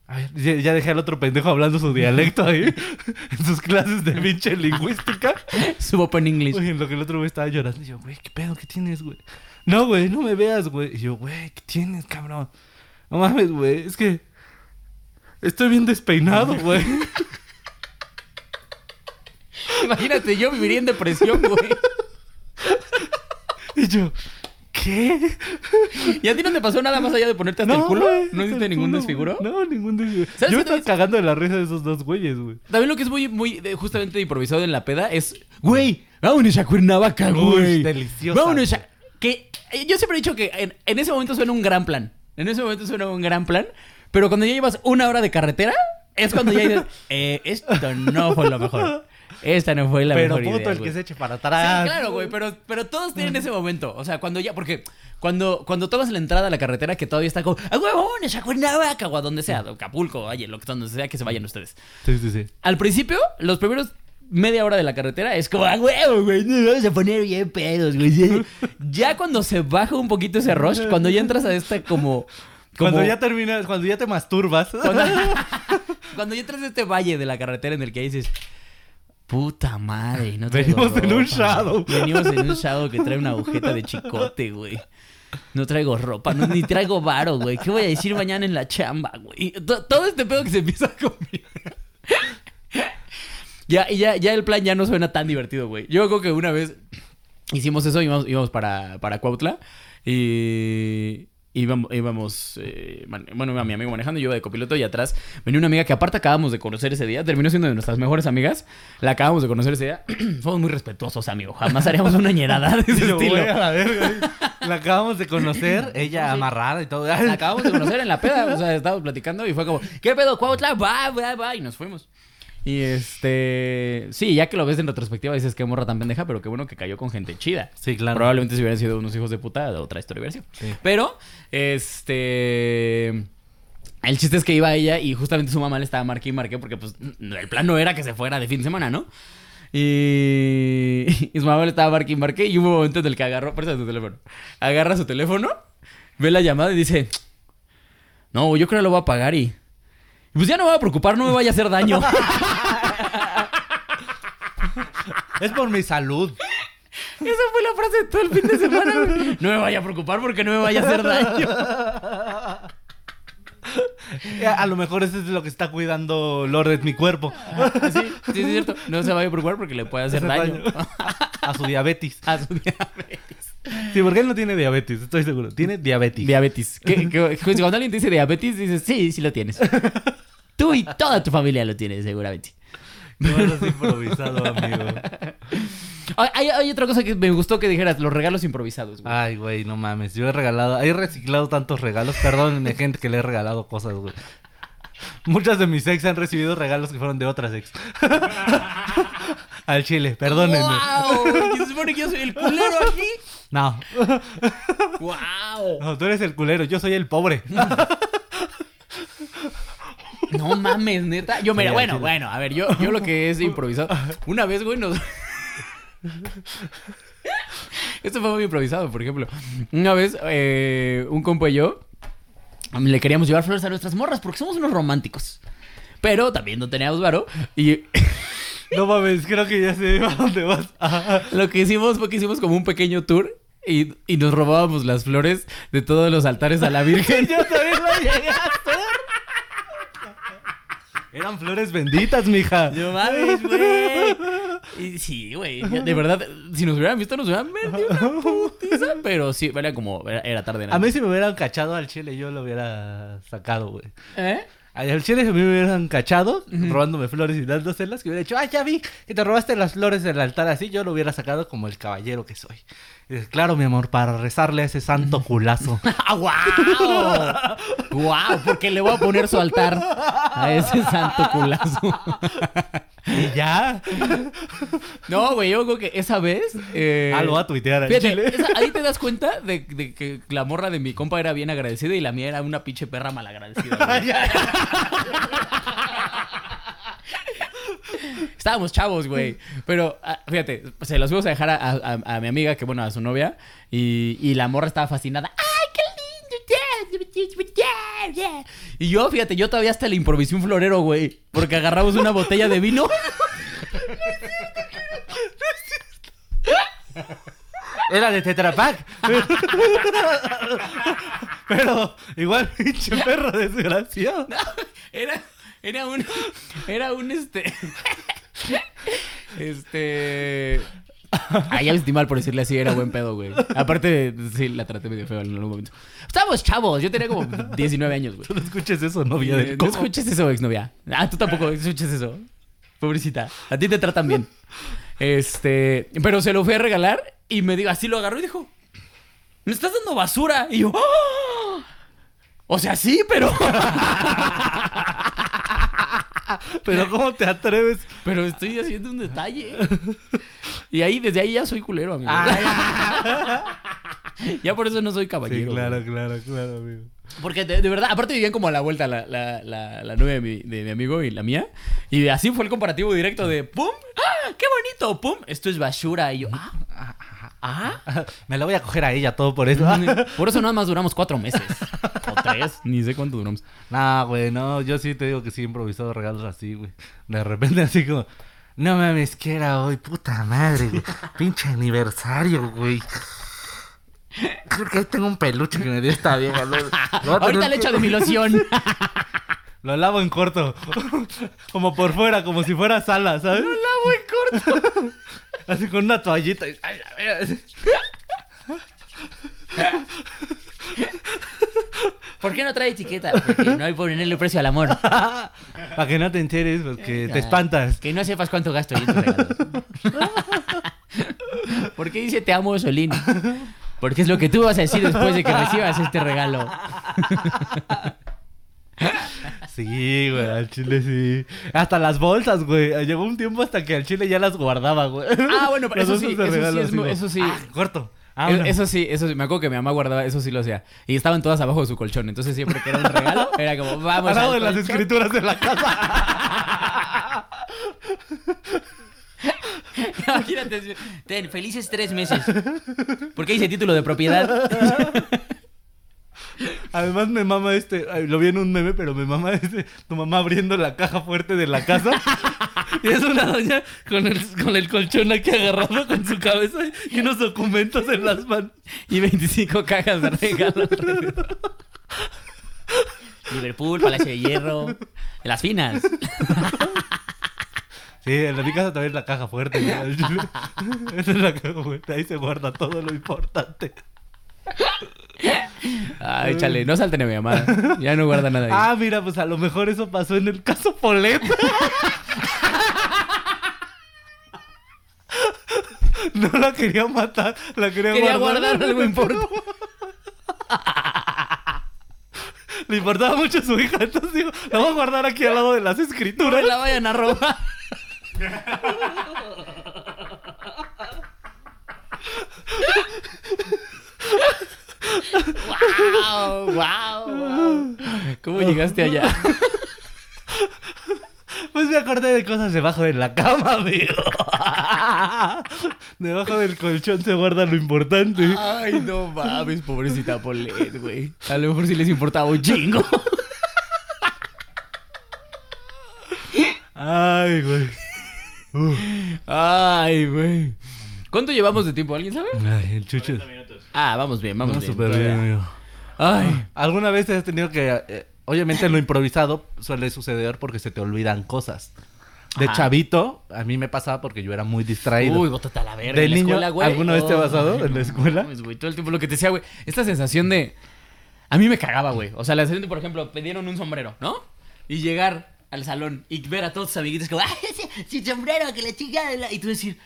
A ver, ya, ya dejé al otro pendejo hablando su dialecto ahí. <laughs> en sus clases de pinche lingüística. <laughs> Su open English. Güey, en lo que el otro güey estaba llorando. Y yo, güey, ¿qué pedo? ¿Qué tienes, güey? No, güey, no me veas, güey. Y yo, güey, ¿qué tienes, cabrón? No mames, güey, es que... Estoy bien despeinado, <laughs> güey. Imagínate, yo viviría en depresión, güey. y yo, ¿qué? ¿Y a ti no te pasó nada más allá de ponerte hasta el culo? ¿No hiciste ningún culo, desfiguro? No, ningún desfiguro. ¿Sabes Yo qué estaba cagando de la risa de esos dos güeyes, güey. También lo que es muy, muy justamente improvisado en la peda es, güey, vámonos a Cuernavaca, güey. Uy, deliciosa. Vámonos a... Que eh, yo siempre he dicho que en, en ese momento suena un gran plan. En ese momento suena un gran plan. Pero cuando ya llevas una hora de carretera, es cuando ya dices, <laughs> eh, esto no fue lo mejor. Esta no fue la Pero mejor puto idea, el güey". que se eche para Sí, atrás. claro, güey, pero, pero todos tienen ese momento. O sea, cuando ya, porque cuando, cuando tomas la entrada a la carretera que todavía está como, ¡ah, huevones, a Cuernavaca! O a donde sea, Acapulco, oye, lo que donde sea que se vayan ustedes. Sí, sí, sí. Al principio, los primeros media hora de la carretera es como, ¡ah, huevo, güey! Nos vamos a poner bien pedos, güey. <laughs> Ya cuando se baja un poquito ese rush, cuando ya entras a esta como... como Cuando ya terminas, cuando ya te masturbas. cuando, <laughs> cuando ya entras a este valle de la carretera en el que dices... Puta madre, no traigo Venimos en un shadow. Venimos en un shadow que trae una agujeta de chicote, güey. No traigo ropa, no, ni traigo varo, güey. ¿Qué voy a decir mañana en la chamba, güey? Todo este pedo que se empieza a comer. ya, ya, ya el plan ya no suena tan divertido, güey. Yo creo que una vez hicimos eso, íbamos, íbamos para, para Cuautla y íbamos, íbamos eh, bueno, iba mi amigo manejando, yo iba de copiloto y atrás venía una amiga que aparte acabamos de conocer ese día, terminó siendo de nuestras mejores amigas, la acabamos de conocer ese día, <clears throat> somos muy respetuosos, amigo, jamás haríamos una ñerada de ese <laughs> estilo. a la verga. La acabamos de conocer, <clears throat> ella Sí. amarrada y todo. La acabamos de conocer en la peda, o sea, estábamos platicando y fue como, ¿qué pedo, Cuautla? Va, va, va, y nos fuimos. Y este, sí, ya que lo ves en retrospectiva dices que morra tan pendeja, pero qué bueno que cayó con gente chida. Sí, claro. Probablemente si hubieran sido unos hijos de puta, otra historia hubiera sido. Sí. Pero, este. El chiste es que iba ella y justamente su mamá le estaba marque y marque porque, pues, el plan no era que se fuera de fin de semana, ¿no? Y, <laughs> y su mamá le estaba marque y marque y hubo un momento en el que agarró, presta tu teléfono, agarra su teléfono, ve la llamada y dice: No, yo creo que lo voy a pagar y. Pues ya no me voy a preocupar, no me vaya a hacer daño. <laughs> Es por mi salud. Esa fue la frase de todo el fin de semana. No me vaya a preocupar porque no me vaya a hacer daño. Eh, A lo mejor eso es lo que está cuidando Lord de mi cuerpo. Sí, sí, es cierto. No se vaya a preocupar porque le puede hacer daño. daño. A su diabetes. A su diabetes. Sí, porque él no tiene diabetes, estoy seguro. Tiene diabetes. Diabetes. Cuando alguien te dice diabetes, dices, sí, sí lo tienes. Tú y toda tu familia lo tienes, seguramente. No eres improvisado, amigo. <laughs> Hay, otra cosa que me gustó que dijeras, los regalos improvisados, güey. Ay, güey, no mames. Yo he regalado, he reciclado tantos regalos. Perdónenme, <laughs> gente, que le he regalado cosas, güey. Muchas de mis ex han recibido regalos que fueron de otras ex. <laughs> Al chile, perdónenme. ¡Wow! ¿Se supone que yo soy el culero aquí? No, ¡Wow! no, tú eres el culero, yo soy el pobre. No mames, neta. Yo, mira, bueno, bueno, a ver, yo, yo lo que es <laughs> improvisado. Una vez, güey, nos. Esto fue muy improvisado, por ejemplo. Una vez, eh, un compa y yo le queríamos llevar flores a nuestras morras porque somos unos románticos. Pero también no teníamos varo. Y No mames, creo que ya sé a dónde vas. Lo que hicimos fue que hicimos como un pequeño tour. Y, y nos robábamos las flores de todos los altares a la <laughs> Virgen. yo también lo llegué a hacer. Eran flores benditas, mija. No mames, güey. Y sí, güey. De verdad, si nos hubieran visto, nos hubieran metido una putiza. Pero sí, era como, era, era tarde. A mí si me hubieran cachado al chile, yo lo hubiera sacado, güey. ¿Eh? Al chile si me hubieran cachado, robándome flores y dándoselas, que hubiera dicho, ay, ya vi que te robaste las flores del altar así, yo lo hubiera sacado como el caballero que soy. Dices, claro, mi amor, para rezarle a ese santo culazo. <laughs> ¡Ah, wow! ¡Wow! Porque le voy a poner su altar a ese santo culazo. <laughs> y ya. No, güey, yo creo que esa vez. Eh, ah, lo voy a tuitear al Fíjate, chile. esa- ahí te das cuenta de, de que la morra de mi compa era bien agradecida y la mía era una pinche perra malagradecida. <laughs> <laughs> Estábamos chavos, güey. Pero ah, fíjate, se los fuimos a dejar a, a- a mi amiga, que bueno, a su novia. Y, y la morra estaba fascinada. ¡Ay, qué lindo! Y yo, fíjate, yo todavía hasta le improvisé un florero, güey. Porque agarramos una botella de vino. <laughs> <laughs> Era de Tetra Pak. Pero igual, pinche perro desgraciado. Era, era un. Era un este. Este. Ah, ya me sentí mal por decirle así, era buen pedo, güey. Aparte, sí, la traté medio feo en algún momento. Estábamos chavos, yo tenía como 19 años, güey. Tú no escuches eso, novia Eh, del no escuches eso, exnovia. Ah, tú tampoco escuches eso. Pobrecita. A ti te tratan bien. Este. Pero se lo fui a regalar y me dijo, así lo agarró y dijo: Me estás dando basura. Y yo, "Ah". O sea, sí, pero. <laughs> <laughs> Pero ¿cómo te atreves? Pero estoy haciendo un detalle. Y ahí, desde ahí ya soy culero, amigo. <laughs> ya por eso no soy Sí, caballero. claro, güey. claro, claro, amigo. Porque de, de verdad, aparte vivían como a la vuelta la, la, la, la novia de mi, de mi amigo y la mía. Y así fue el comparativo directo de ¡Pum! ¡Ah! ¡Qué bonito! ¡Pum! Esto es basura. Y yo, ¡Ah! ¡Ah! <laughs> Me la voy a coger a ella todo por eso. <laughs> Por eso nada más duramos cuatro meses. <laughs> O tres. Ni sé cuánto duramos. No, güey, no, yo sí te digo que sí he improvisado regalos así, güey. De repente así como, no mames, que era hoy, puta madre, güey. Pinche aniversario, güey. Creo que ahí tengo un peluche que me dio esta vieja. Ahorita le que- echo de mi loción. Lo lavo en corto. <laughs> como por fuera, como si fuera sala, ¿sabes? Lo lavo en corto. <laughs> así con una toallita. y- ay, a ver. ¿Por qué no trae etiqueta? Porque no hay por ponerle precio al amor. <laughs> Para que no te enteres, porque te espantas. Que no sepas cuánto gasto yo en. ¿Por qué dice te amo, Solín? Porque es lo que tú vas a decir después de que recibas este regalo. Sí, güey, al chile sí. Hasta las bolsas, güey. Llegó un tiempo hasta que al chile ya las guardaba, güey. Ah, bueno, pero eso sí, eso sí es así mu- como, eso sí. "Ah, corto. Ah, una". Eso sí, eso sí. Me acuerdo que mi mamá guardaba, eso sí lo hacía. Y estaban todas abajo de su colchón. Entonces siempre que era un regalo, <laughs> era como, vamos Al lado de las escrituras de la casa. <laughs> Imagínate, ten, felices tres meses. Porque dice título de propiedad. <laughs> Además me mama este, lo vi en un meme, pero me mama este, tu mamá abriendo la caja fuerte de la casa. <laughs> y es una doña con el, con el colchón aquí agarrado con su cabeza y unos documentos en las manos. Y 25 cajas de regalo alrededor. Liverpool, Palacio de Hierro. de Las finas. Sí, en mi casa también es la caja fuerte. <laughs> Esa es la caja fuerte. Ahí se guarda todo lo importante. Ay, échale, no salten a mi llamada. Ya no guarda nada ahí. Ah, mira, pues a lo mejor eso pasó en el caso Polet. <laughs> No la quería matar, la quería, Quería guardar. guardar algo importante. <laughs> Le importaba mucho su hija, entonces digo, la voy a guardar aquí al lado de las No escrituras. me la vayan a robar. <laughs> wow, wow, wow. ¿Cómo llegaste allá? Pues me acordé de cosas debajo de la cama, amigo. Debajo del colchón se guarda lo importante. Ay, no mames, pobrecita Polet, güey. A lo mejor sí les importaba un chingo. Ay, güey. Uf. Ay, güey. ¿Cuánto llevamos de tiempo? ¿Alguien sabe? Ay, el chucho. Ah, vamos bien, vamos No, bien. súper bien, amigo. Ay. ¿Alguna vez has tenido que... eh, obviamente lo improvisado suele suceder porque se te olvidan cosas. De Ajá. chavito, a mí me pasaba porque yo era muy distraído. Uy, bótate a la verga. ¿De en la niño escuela, güey. alguna vez te ha pasado Ay, en la no escuela? mames, güey, todo el tiempo lo que te decía, güey. Esta sensación de. A mí me cagaba, güey. O sea, la sensación de, por ejemplo, pidieron un sombrero, ¿no? Y llegar al salón y ver a todos tus amiguitos como, ¡ay, ese, ese sombrero que la chica de la-". Y tú decir,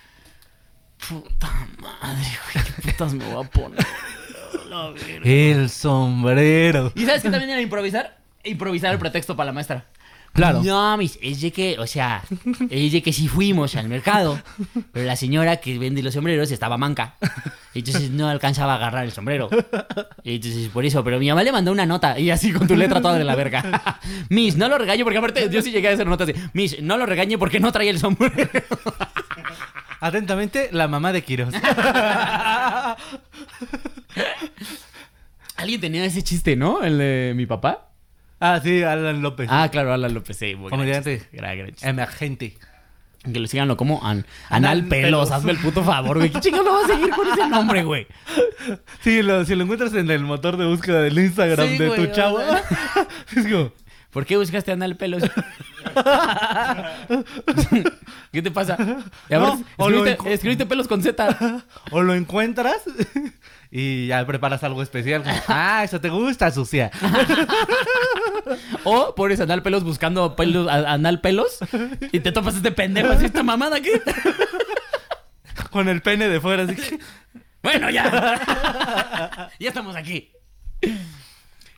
puta madre, güey, ¿qué putas me voy a poner? <laughs> La verga. El sombrero. ¿Y sabes qué también era improvisar? Improvisar el pretexto para la maestra. Claro. No, mis, es de que, o sea, es de que sí fuimos al mercado, pero la señora que vende los sombreros estaba manca. Entonces no alcanzaba a agarrar el sombrero. Entonces, por eso, pero mi mamá le mandó una nota y así con tu letra toda de la verga. Miss, no lo regañe porque aparte yo sí llegué a hacer notas así. Miss, no lo regañe porque no traía el sombrero. Atentamente, la mamá de Quiroz. <laughs> Alguien tenía ese chiste, ¿no? El de mi papá. ah, sí, Alan López. Ah, claro, Alan López, sí. Comediante. gran, gran chiste. Emergente. Que lo siganlo como an- Anal Pelos. Hazme el puto favor, güey. ¿Qué chingados lo vas a seguir con ese nombre, güey? Sí, lo- si lo encuentras en el motor de búsqueda del Instagram Sí, de güey, tu chavo. <laughs> es como, ¿Por qué buscaste Anal Pelos? <laughs> ¿Qué te pasa? A ver, No, o lo escribiste, pelos con Z. <laughs> o lo encuentras <laughs> y ya preparas algo especial. como, ah, eso te gusta, sucia. O pones Anal Pelos buscando pelos, Anal Pelos y te topas este pendejo así, esta mamada aquí. Con el pene de fuera. Así que, Bueno, ya. ya estamos aquí.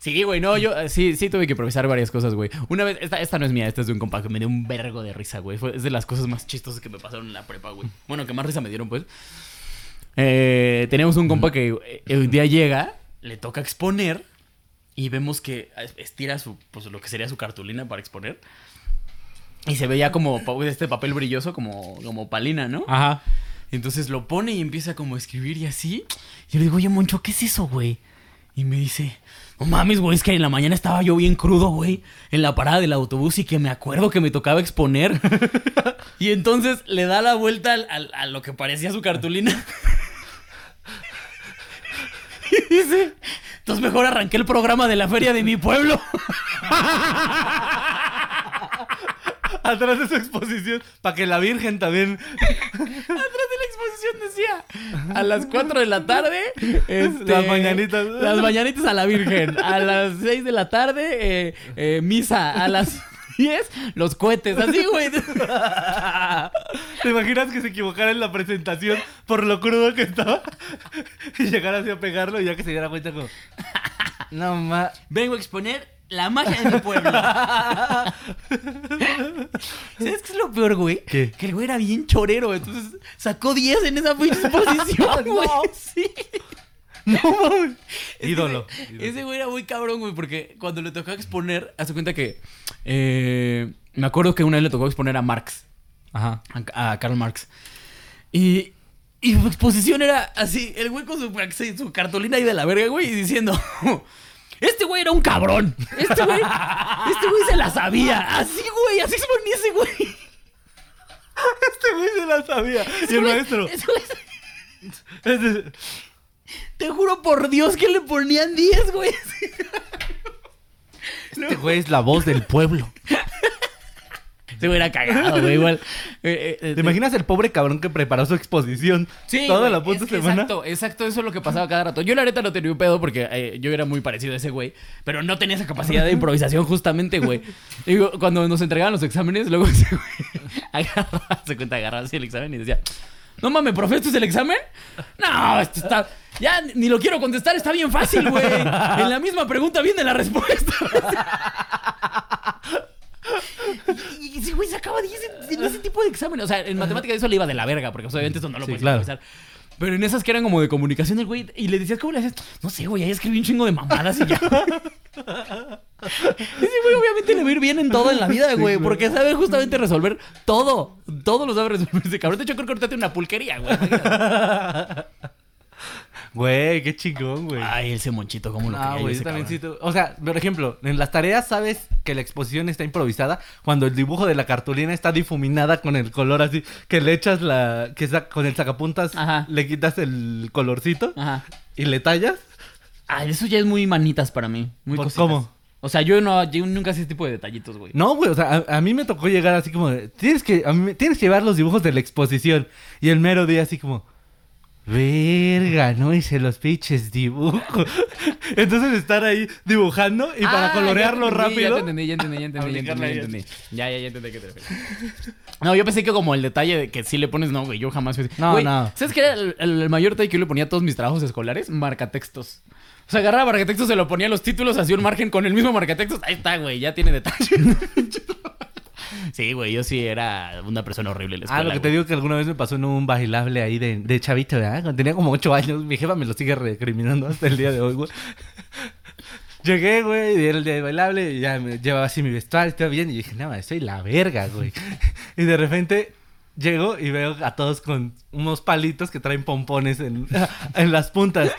Sí, güey, no, yo eh, sí, sí tuve que improvisar varias cosas, güey. Una vez, esta, esta no es mía, esta es de un compa que me dio un vergo de risa, güey. Fue, es de las cosas más chistosas que me pasaron en la prepa, güey. Bueno, que más risa me dieron, pues. Eh, teníamos un compa que eh, un día llega, le toca exponer y vemos que estira su, pues, lo que sería su cartulina para exponer. Y se veía como pa- este papel brilloso, como, como palina, ¿no? Ajá. Entonces lo pone y empieza como a escribir y así. Y yo le digo, oye, Moncho, ¿qué es eso, güey? Y me dice, no mames, güey, es que en la mañana estaba yo bien crudo, güey, en la parada del autobús y que me acuerdo que me tocaba exponer. <laughs> y entonces le da la vuelta al- al- a lo que parecía su cartulina. <laughs> y dice, entonces mejor arranqué el programa de la feria de mi pueblo. <laughs> Atrás de su exposición. Para que la Virgen también. Atrás de la exposición decía a las 4 de la tarde <laughs> este, Las mañanitas. las mañanitas a la Virgen a las 6 de la tarde eh, eh, misa a las <laughs> 10 los cohetes así güey ¿Te imaginas que se equivocara en la presentación por lo crudo que estaba? <laughs> Y llegara así a pegarlo y ya que se diera cuenta como... No ma... vengo a exponer la magia de mi pueblo <laughs> ¿sabes qué es lo peor güey? ¿Qué? que el güey era bien chorero entonces sacó 10 en esa exposición <laughs> güey sí No mames. Ídolo. Ese güey era muy cabrón, güey, porque cuando le tocó exponer, hace cuenta que. eh, me acuerdo que una vez le tocó exponer a Marx, Ajá. a, a Karl Marx. Y. Y su exposición era así: el güey con su, su cartulina ahí de la verga, güey, y diciendo. Este güey era un cabrón. Este güey. Este güey se la sabía. Así, güey. Así se ponía ese güey. Este güey se la sabía. Y el güey- maestro. güey- Ese- te juro por Dios que le ponían 10, güey. Este güey es la voz del pueblo. Se hubiera cagado, güey. Igual. <laughs> Eh, eh, ¿Te imaginas el pobre cabrón que preparó su exposición Sí, toda güey, la puta es que semana? Exacto, exacto, eso es lo que pasaba cada rato. Yo la neta no tenía un pedo porque eh, yo era muy parecido a ese güey, pero no tenía esa capacidad de improvisación justamente, güey. Digo, cuando nos entregaban los exámenes, luego ese güey <laughs> agarraba, se cuenta, agarraba así el examen y decía, no mames, profe, ¿esto es el examen? No, esto está... Ya ni lo quiero contestar, está bien fácil, güey. En la misma pregunta viene la respuesta. <laughs> Y ese güey sacaba 10 en ese tipo de exámenes. O sea, en matemáticas eso le iba de la verga, porque obviamente eso no lo Sí, puedes claro. improvisar. Pero en esas que eran como de comunicación, el güey, y le decías, ¿cómo le haces? No sé, güey, ahí escribí un chingo de mamadas y ya. <laughs> Ese güey obviamente le va a ir bien en todo en la vida, güey, porque sabe justamente resolver todo. Todo lo sabe resolver ese cabrón. De hecho, creo que ahorita tiene una pulquería, güey. <laughs> Güey, qué chingón, güey. Ay, ese monchito, cómo lo Ah, quería güey, yo también O sea, por ejemplo, en las tareas sabes que la exposición está improvisada cuando el dibujo de la cartulina está difuminada con el color así, que le echas la. que sa- con el sacapuntas Ajá. le quitas el colorcito Ajá. y le tallas. Ah, eso ya es muy manitas para mí. Muy ¿Por cositas. cómo? O sea, yo no, yo nunca hacía ese tipo de detallitos, güey. No, güey, o sea, a, a mí me tocó llegar así como de, tienes que, a mí me- tienes que llevar los dibujos de la exposición. Y el mero día así como, verga, no hice los pinches dibujos. <laughs> Entonces estar ahí dibujando y para Ah, colorearlo ya te entendí, rápido. Ya te entendí, ya entendí, ya entendí, ya <laughs> entendí, ya entendí. Ya, ya, ya entendí qué te refieres. <laughs> No, yo pensé que como el detalle de que sí le pones, no, güey, yo jamás así. No, Güey, no. ¿Sabes qué era el, el- el mayor detalle que yo le ponía a todos mis trabajos escolares? Marcatextos. O sea, agarraba marcatextos, se lo ponía a los títulos, hacía un margen con el mismo marcatextos. Ahí está, güey, ya tiene detalle. Sí, güey, yo sí era una persona horrible en la Ah, lo que te digo que alguna vez me pasó en un bailable ahí de, de chavito, ¿verdad? Cuando tenía como ocho años. Mi jefa me lo sigue recriminando hasta el día de hoy, güey. <laughs> Llegué, güey, y era el día de bailable y ya me llevaba así mi vestuario, todo bien. Y dije, no, soy la verga, güey. <laughs> y de repente llego y veo a todos con unos palitos que traen pompones en, <laughs> en las puntas.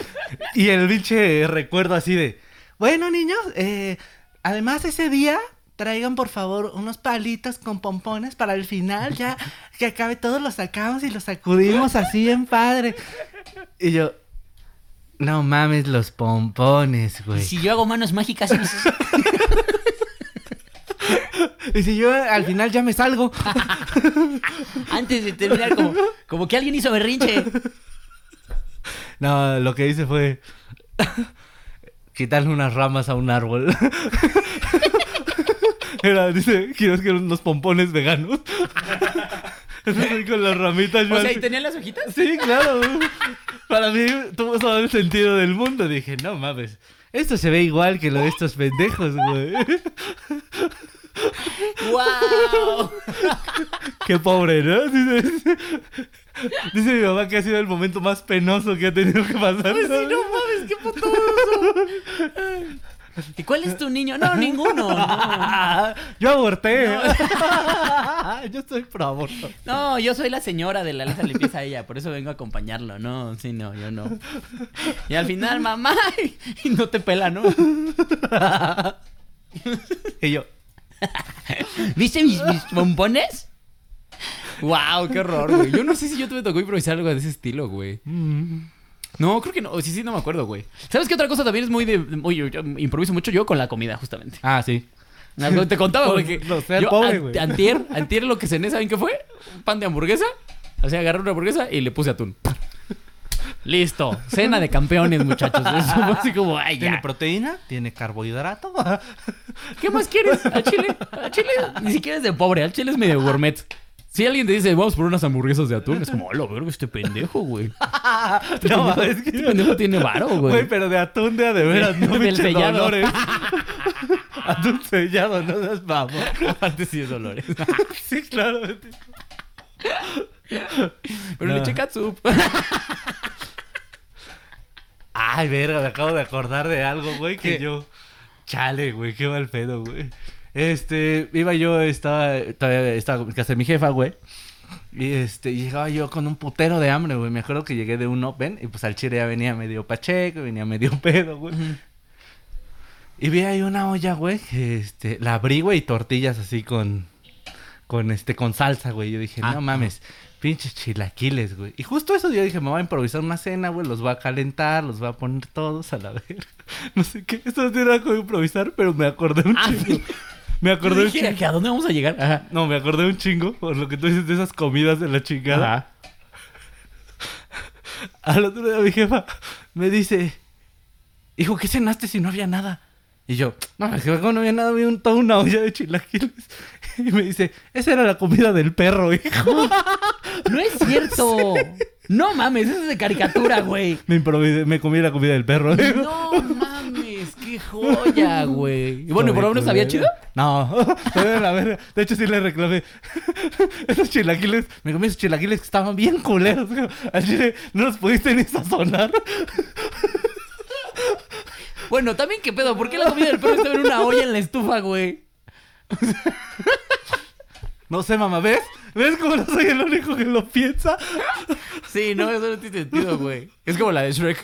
Y el pinche recuerdo así de, bueno, niños, eh, además ese día traigan por favor unos palitos con pompones para el final, ya que acabe todo, los sacamos y los sacudimos así en padre. Y yo, no mames los pompones, güey. Si yo hago manos mágicas, <laughs> Y si yo al final ya me salgo. <laughs> antes de terminar, como, como que alguien hizo berrinche. No, lo que hice fue <laughs> quitarle unas ramas a un árbol. Era, dice, quiero que unos pompones veganos. <laughs> Entonces con las ramitas O sea, ¿y tenían las hojitas? Sí, claro. Para mí tuvo todo el sentido del mundo. Dije, no mames. Esto se ve igual que lo de estos pendejos, güey. ¡Wow! <laughs> Qué pobre, ¿no? Dice, dice mi mamá que ha sido el momento más penoso que ha tenido que pasar. Pues sí, no mames, qué puto <laughs> <laughs> ¿Y cuál es tu niño? No, ninguno. No. <laughs> Yo aborté. <laughs> Yo soy pro aborto. No, yo soy la señora de la Lisa le empieza a ella, por eso vengo a acompañarlo. No, sí, no, yo no. Y al final, mamá, y no te pela, ¿no? Y yo, ¿Viste mis, mis pompones? Wow, qué horror, güey. Yo no sé si yo te me tocó improvisar algo de ese estilo, güey. mm, No, creo que no. Sí, sí, no me acuerdo, güey. ¿Sabes qué otra cosa también es muy de. Muy, yo, yo improviso mucho yo con la comida, justamente. Ah, sí. Algo Te contaba, <laughs> güey, que. No, ser yo pobre, an- güey. Antier, antier lo que cené, ¿saben qué fue? Un pan de hamburguesa. O sea, agarré una hamburguesa y le puse atún. Listo. Cena de campeones, muchachos. <laughs> Eso fue así como, ay, Tiene ya. proteína, tiene carbohidrato. ¿Qué más quieres? Al chile. Al chile ni siquiera es de pobre. Al chile es medio gourmet. Si alguien te dice, vamos por unas hamburguesas de atún, es como, hola, verga, este pendejo, güey. <laughs> no, mames, Este que... pendejo tiene varo, güey. Güey, pero de atún de a de veras, no <laughs> Del sellado. dolores. <laughs> atún sellado, no das vamos. Aparte sí es Dolores. sí, claro. Pero No. le eché. Ay, verga, me acabo de acordar de algo, güey, que ¿Qué? yo... Chale, güey, qué mal pedo, güey. Este, iba yo, estaba, todavía estaba en casa de mi jefa, güey. Y este, y llegaba yo con un putero de hambre, güey. Me acuerdo que llegué de un Open y pues al chile ya venía medio pacheco, venía medio <laughs> pedo, güey. Y vi ahí una olla, güey, que este, la abrí, güey, y tortillas así con, con este, con salsa, güey. Yo dije, Ah, no mames, pinches chilaquiles, güey. Y justo eso yo dije, me voy a improvisar una cena, güey, los voy a calentar, los voy a poner todos a la <laughs> ver. No sé qué, esto no tiene nada con improvisar, pero me acordé un Ah, chingo. <laughs> Me acordé un Dije, chingo. ¿a dónde vamos a llegar? Ajá. No, me acordé un chingo por lo que tú dices de esas comidas de la chingada. Ajá. <laughs> Al otro día mi jefa me dice, hijo, ¿qué cenaste si no había nada? Y yo, no, jefa, ¿cómo no había nada? Había un, toda una olla de chilaquiles. <laughs> Y me dice, esa era la comida del perro, hijo. <laughs> No es cierto. No mames, eso es de caricatura, güey. Me improvisé, me comí la comida del perro. No joya, <laughs> güey. Y bueno, ¿y por lo menos sabía chido? No, sabía la verga. De hecho, sí le reclamé. <laughs> Esos chilaquiles, me comí esos chilaquiles que estaban bien culeros. Al chile no los pudiste ni sazonar. <laughs> Bueno, también qué pedo, ¿por qué la comida del perro estaba en una olla en la estufa, güey? No sé, mamá, ¿ves? ¿Ves cómo no soy el único que lo piensa? Sí, no, eso no tiene sentido, güey. Es como la de Shrek.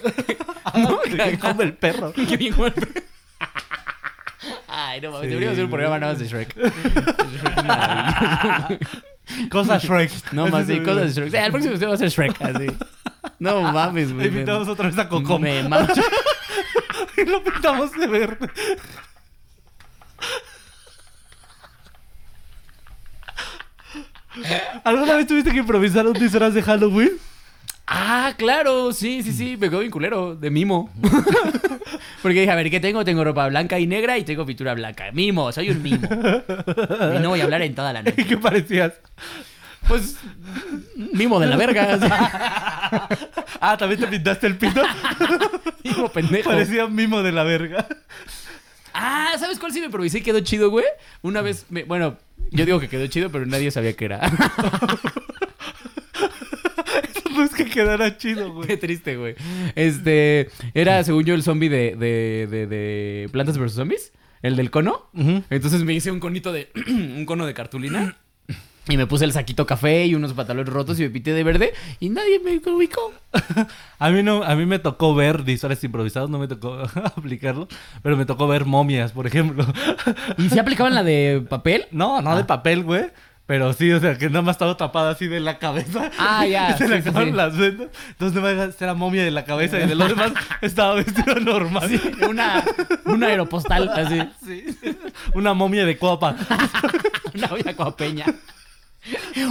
No, que come el perro. Qué bien como el perro. Ay, no mames, deberíamos hacer un programa nada más de Shrek. Shrek es maravilloso. Cosas Shrek. No más, sí, el- cosas de Shrek. Sí, al próximo episodio va a ser Shrek, así. No mames, güey. me- Invitamos otra vez a Cocom. Me mama. <laughs> y lo pintamos de verde. ¿Alguna vez tuviste que improvisar un disfraz de Halloween? Ah, claro, sí, sí, sí, me quedó bien culero, de mimo. <laughs> Porque dije, a ver, ¿qué tengo? Tengo ropa blanca y negra y tengo pintura blanca. Mimo, soy un mimo. Y no voy a hablar en toda la ¿Y noche. <laughs> qué parecías? Pues, mimo de la verga. <laughs> Ah, ¿también te pintaste el pito? Mimo pendejo. Parecía mimo de la verga. Ah, ¿sabes cuál sí me improvisé y quedó chido, güey? Una vez, me- bueno, yo digo que quedó chido, pero nadie sabía qué era. Que quedara chido, güey. Qué triste, güey. Este, era según yo el zombie de, de, de, de Plantas vs. Zombies, el del cono. Entonces me hice un conito de, <clears throat> un cono de cartulina. Y me puse el saquito café y unos pantalones rotos y me pinté de verde y nadie me ubicó. <laughs> A mí no, a mí me tocó ver disfraces improvisados, no me tocó <laughs> aplicarlo, pero me tocó ver momias, por ejemplo. ¿Y se aplicaban la de papel? No, no de papel, güey. Pero sí, o sea, que nada más estaba tapada así de la cabeza. Ah, ya, <laughs> Y se le sí, sí, acabaron sí. las vendas. Entonces, no me era momia de la cabeza y de lo demás <laughs> estaba vestido normal. Una, una aeropostal, así. <laughs> Sí. Una momia de copa. Una olla coapeña.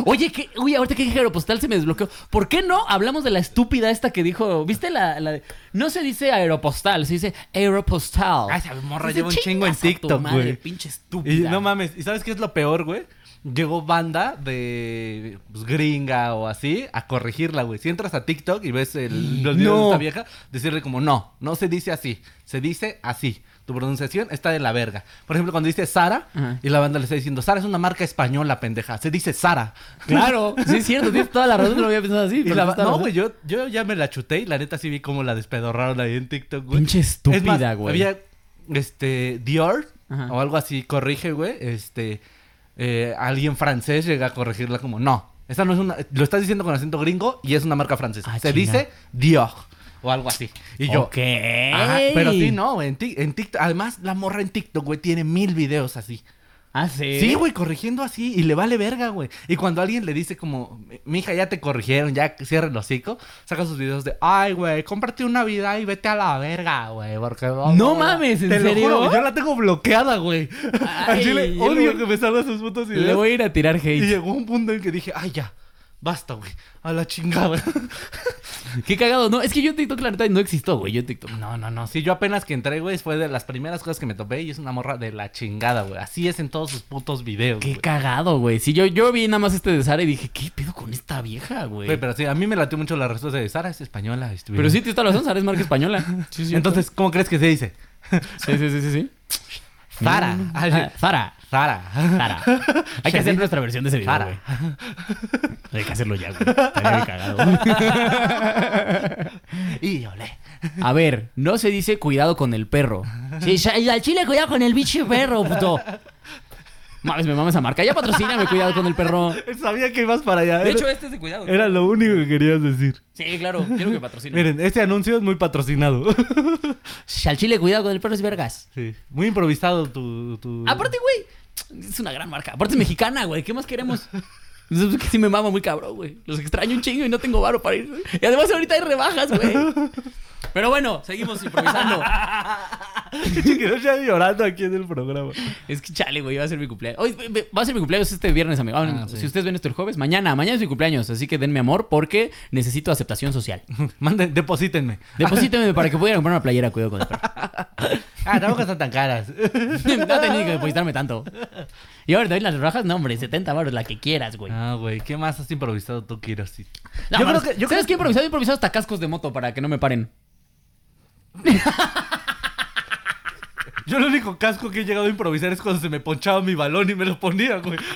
Oye, ¿qué? Uy, ahorita que dije aeropostal se me desbloqueó. ¿Por qué no hablamos de la estúpida esta que dijo? ¿Viste la, la de- No se dice aeropostal, se dice aeropostal. Ay, esa morra lleva un chingo en "Chingas a tu TikTok, güey. pinche Y estúpida. no mames, ¿y sabes qué es lo peor, güey? Llegó banda de pues, gringa o así a corregirla, güey. Si entras a TikTok y ves el, los videos No. de esta vieja, decirle como, no, no se dice así, se dice así. Tu pronunciación está de la verga. Por ejemplo, cuando dice Sara Ajá. y la banda le está diciendo, Sara es una marca española, pendeja. Se dice Sara. Claro, sí es cierto, tienes toda la razón, no lo había pensado así. Y la no, güey, yo, yo ya me la chuté y la neta sí vi cómo la despedorraron ahí en TikTok, güey. Pinche Es estúpida, más, güey. Había, este, Dior Ajá. o algo así, corrige, güey. Este, eh, alguien francés llega a corregirla como, no, esta no es una, lo estás diciendo con acento gringo y es una marca francesa. Ah, Se dice Dior o algo así. Y yo, Ok. ajá, pero sí, no, en, en TikTok, además la morra en TikTok, güey, tiene mil videos así. Ah, sí. Sí, güey, corrigiendo así y le vale verga, güey. Y cuando alguien le dice como, mi hija ya te corrigieron, ya cierra el hocico, saca sus videos de, ay, güey, cómprate una vida y vete a la verga, güey, porque No mames, ¿en Te lo serio? juro, yo la tengo bloqueada, güey. Chile, yo odio le- que me salgan sus putos Le videos. voy a ir a tirar Y hate. llegó un punto en que dije, ay, ya, basta, güey, a la chingada. <laughs> Qué cagado. No, es que yo en TikTok, la neta, no existo, güey. Yo en TikTok. No, no, no. Sí, yo apenas que entré, güey, fue de las primeras cosas que me topé y es una morra de la chingada, güey. Así es en todos sus putos videos, Qué güey. cagado, güey. Sí, yo, yo vi nada más este de Sara y dije, ¿qué pedo con esta vieja, güey? Güey, pero sí, a mí me latió mucho la respuesta de Sara, es española. estuvieron- Pero sí, toda la razón, Sara es marca española. <laughs> Sí, sí. Entonces, ¿cómo crees que se dice? <laughs> Sí, sí, sí, sí. sí. Zara. Mm. Zara. Zara. Zara. Hay que hacer nuestra versión de ese video, Zara. Hay que hacerlo ya, güey. Cagado. <laughs> Y olé. A ver, no se dice cuidado con el perro. <laughs> Sí, al chile cuidado con el bicho perro, puto. Mames, me mames esa marca. Ya patrocíname, cuidado con el perro. <laughs> Sabía que ibas para allá. De hecho, este es de cuidado. era lo único que querías decir. Sí, claro. Quiero que patrocine. Miren, este anuncio es muy patrocinado. <laughs> Al chile cuidado con el perro es vergas. sí. Muy improvisado tu... tu... Aparte, güey, es una gran marca. Aparte es mexicana, güey. ¿Qué más queremos? Es que sí me mama muy cabrón, güey. Los extraño un chingo y no tengo varo para ir. Y además ahorita hay rebajas, güey. <laughs> Pero bueno, seguimos improvisando. <laughs> Quiero ya llorando aquí en el programa. Es que chale, güey, va a ser mi cumpleaños. Hoy va a ser mi cumpleaños este viernes, amigo. Ah, Ah, sí. Si ustedes ven esto el jueves, mañana, mañana es mi cumpleaños, así que denme amor porque necesito aceptación social. <laughs> Manden, deposítenme. Deposíteme para que pudiera comprar una playera, cuidado con el perro. <laughs> Ah, tampoco están tan caras. no tenía que depositarme tanto. Y ahora te doy las rajas, no, hombre, 70 baros, la que quieras, güey. Ah, güey, ¿qué más has improvisado tú, Kiro? Sí. No, yo creo que- yo ¿Sabes creo qué he improvisado? He improvisado hasta cascos de moto para que no me paren. <laughs> Yo el único casco que he llegado a improvisar es cuando se me ponchaba mi balón y me lo ponía, güey. <laughs>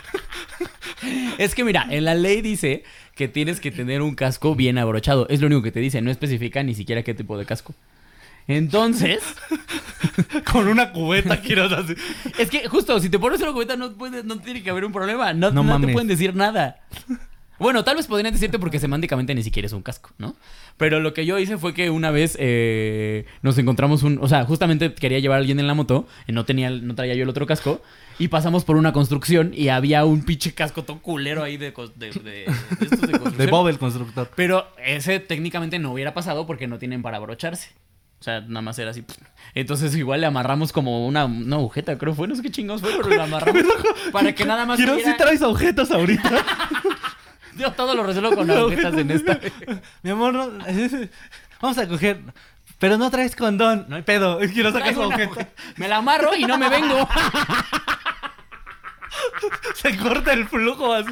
Es que mira, en la ley dice que tienes que tener un casco bien abrochado. Es lo único que te dice, no especifica ni siquiera qué tipo de casco. Entonces, <laughs> Con una cubeta, quiero así. es que justo, si te pones una cubeta no, puede, no tiene que haber un problema. No, No no te pueden decir nada. Bueno, tal vez podrían decirte porque semánticamente ni siquiera es un casco, ¿no? Pero lo que yo hice fue que una vez eh, nos encontramos un... O sea, justamente quería llevar a alguien en la moto, y no, tenía, no traía yo el otro casco, y pasamos por una construcción y había un pinche casco todo culero ahí de, de, de- de estos de <laughs> De construcción. Bob el constructor. Pero ese técnicamente no hubiera pasado porque no tienen para abrocharse. O sea, nada más era así. Entonces igual le amarramos como una, una agujeta, creo fue. No sé qué chingados fue, pero le <laughs> amarramos para que nada más Quiero si traes objetos ahorita. <laughs> Yo todo lo resuelvo con <laughs> agujetas en esta. <laughs> Mi amor, no, <laughs> vamos a coger. Pero no traes condón. No hay pedo. Quiero sacar su agujeta. Me la amarro y no me vengo. Se corta el flujo así.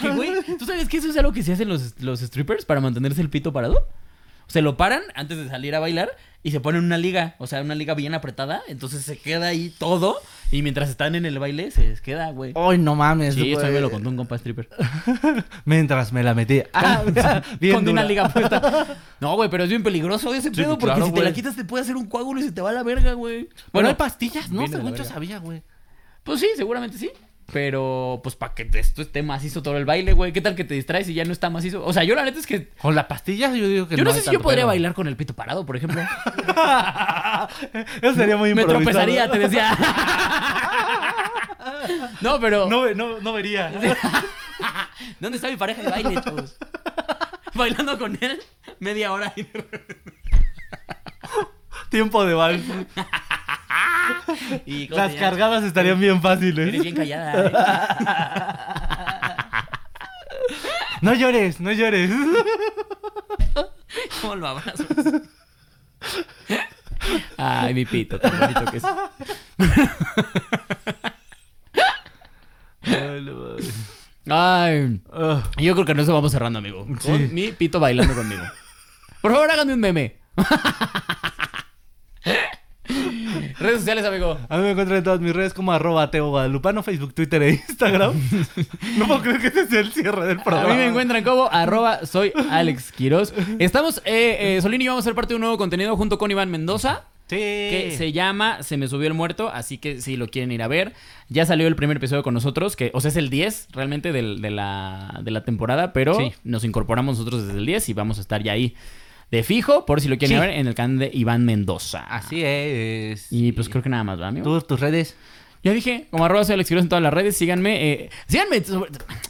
Que, güey, ¿tú sabes que eso es algo que se hacen los, los strippers para mantenerse el pito parado? Se lo paran antes de salir a bailar y se ponen una liga, o sea, una liga bien apretada, entonces se queda ahí todo y mientras están en el baile se les queda, güey. Ay, no mames. Sí, güey. me lo contó un compa stripper. <laughs> Mientras me la metí. <laughs> Ah, <laughs> bien con una liga puesta. No, güey, pero es bien peligroso ese Sí, pedo porque claro, si te la quitas te puede hacer un coágulo y se te va a la verga, güey. Bueno, hay pastillas, ¿no? Según yo sabía, güey. Pues sí, seguramente sí. Pero, pues, para que esto esté macizo todo el baile, güey. ¿Qué tal que te distraes y ya no está macizo? O sea, yo la neta es que... Con la pastilla yo digo que Yo no, sé si yo podría pedo. bailar con el pito parado, por ejemplo. <laughs> Eso sería muy Me tropezaría, te decía. <laughs> no, pero... No, no, no vería. <laughs> ¿Dónde está mi pareja de baile, chavos? Bailando con él media hora. y- Tiempo de vals. Y ¿cómo Las cargadas estarían bien Eres fáciles. bien callada. ¿eh? <laughs> No llores, no llores. ¿Cómo lo abrazas? Ay, mi pito, tan bonito que es. Ay, Ugh. yo creo que no eso vamos cerrando, amigo. Con Sí. mi pito bailando conmigo. Por favor, háganme un meme. Sociales, amigo. A mí me encuentran en todas mis redes como arroba Teo Guadalupano, Facebook, Twitter e Instagram. <laughs> no puedo creer que ese sea el cierre del A programa. mí me encuentran como arroba soy Alex Quiroz. Estamos, eh, eh, Solín y vamos a ser parte de un nuevo contenido junto con Iván Mendoza. Sí. que se llama Se me subió el muerto, así que si lo quieren ir a ver. Ya salió el primer episodio con nosotros, que, o sea, es el 10 realmente del- de, la, de la temporada, pero Sí. nos incorporamos nosotros desde el 10 y vamos a estar ya ahí de fijo, por si lo quieren Sí. ver, en el canal de Iván Mendoza. Así es. Y pues creo que nada más, ¿va, amigo? ¿Tú, tus redes? Ya dije, como arroba soy Alex Quiroz en todas las redes, síganme. eh, síganme,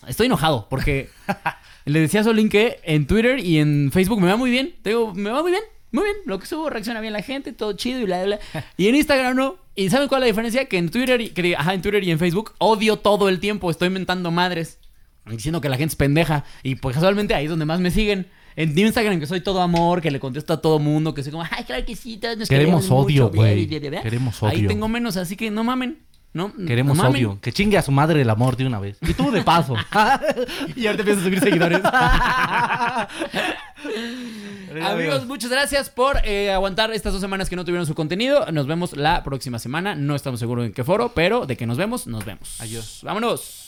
estoy enojado porque <laughs> le decía a Solín que en Twitter y en Facebook me va muy bien. Te digo, me va muy bien, muy bien. Lo que subo reacciona bien la gente, todo chido y bla, bla, bla. <laughs> Y en Instagram no. ¿Y saben cuál es la diferencia? Que en Twitter, y, que, ajá, en Twitter y en Facebook odio todo el tiempo, estoy mentando madres. Diciendo que la gente es pendeja. Y pues casualmente ahí es donde más me siguen. En Instagram que soy todo amor, que le contesto a todo mundo, que soy como, ay, claro que sí, todos nos Queremos queremos odio, güey. bla, bla, bla". Queremos Ahí odio. tengo menos, así que no mamen. No, Queremos no mamen. odio. Que chingue a su madre el amor de una vez. Y tú de paso. <laughs> Y ahorita empiezas a subir seguidores. <laughs> Amigos, muchas gracias por eh, aguantar estas dos semanas que no tuvieron su contenido. Nos vemos la próxima semana. No estamos seguros en qué foro, pero de que nos vemos, nos vemos. Adiós. Vámonos.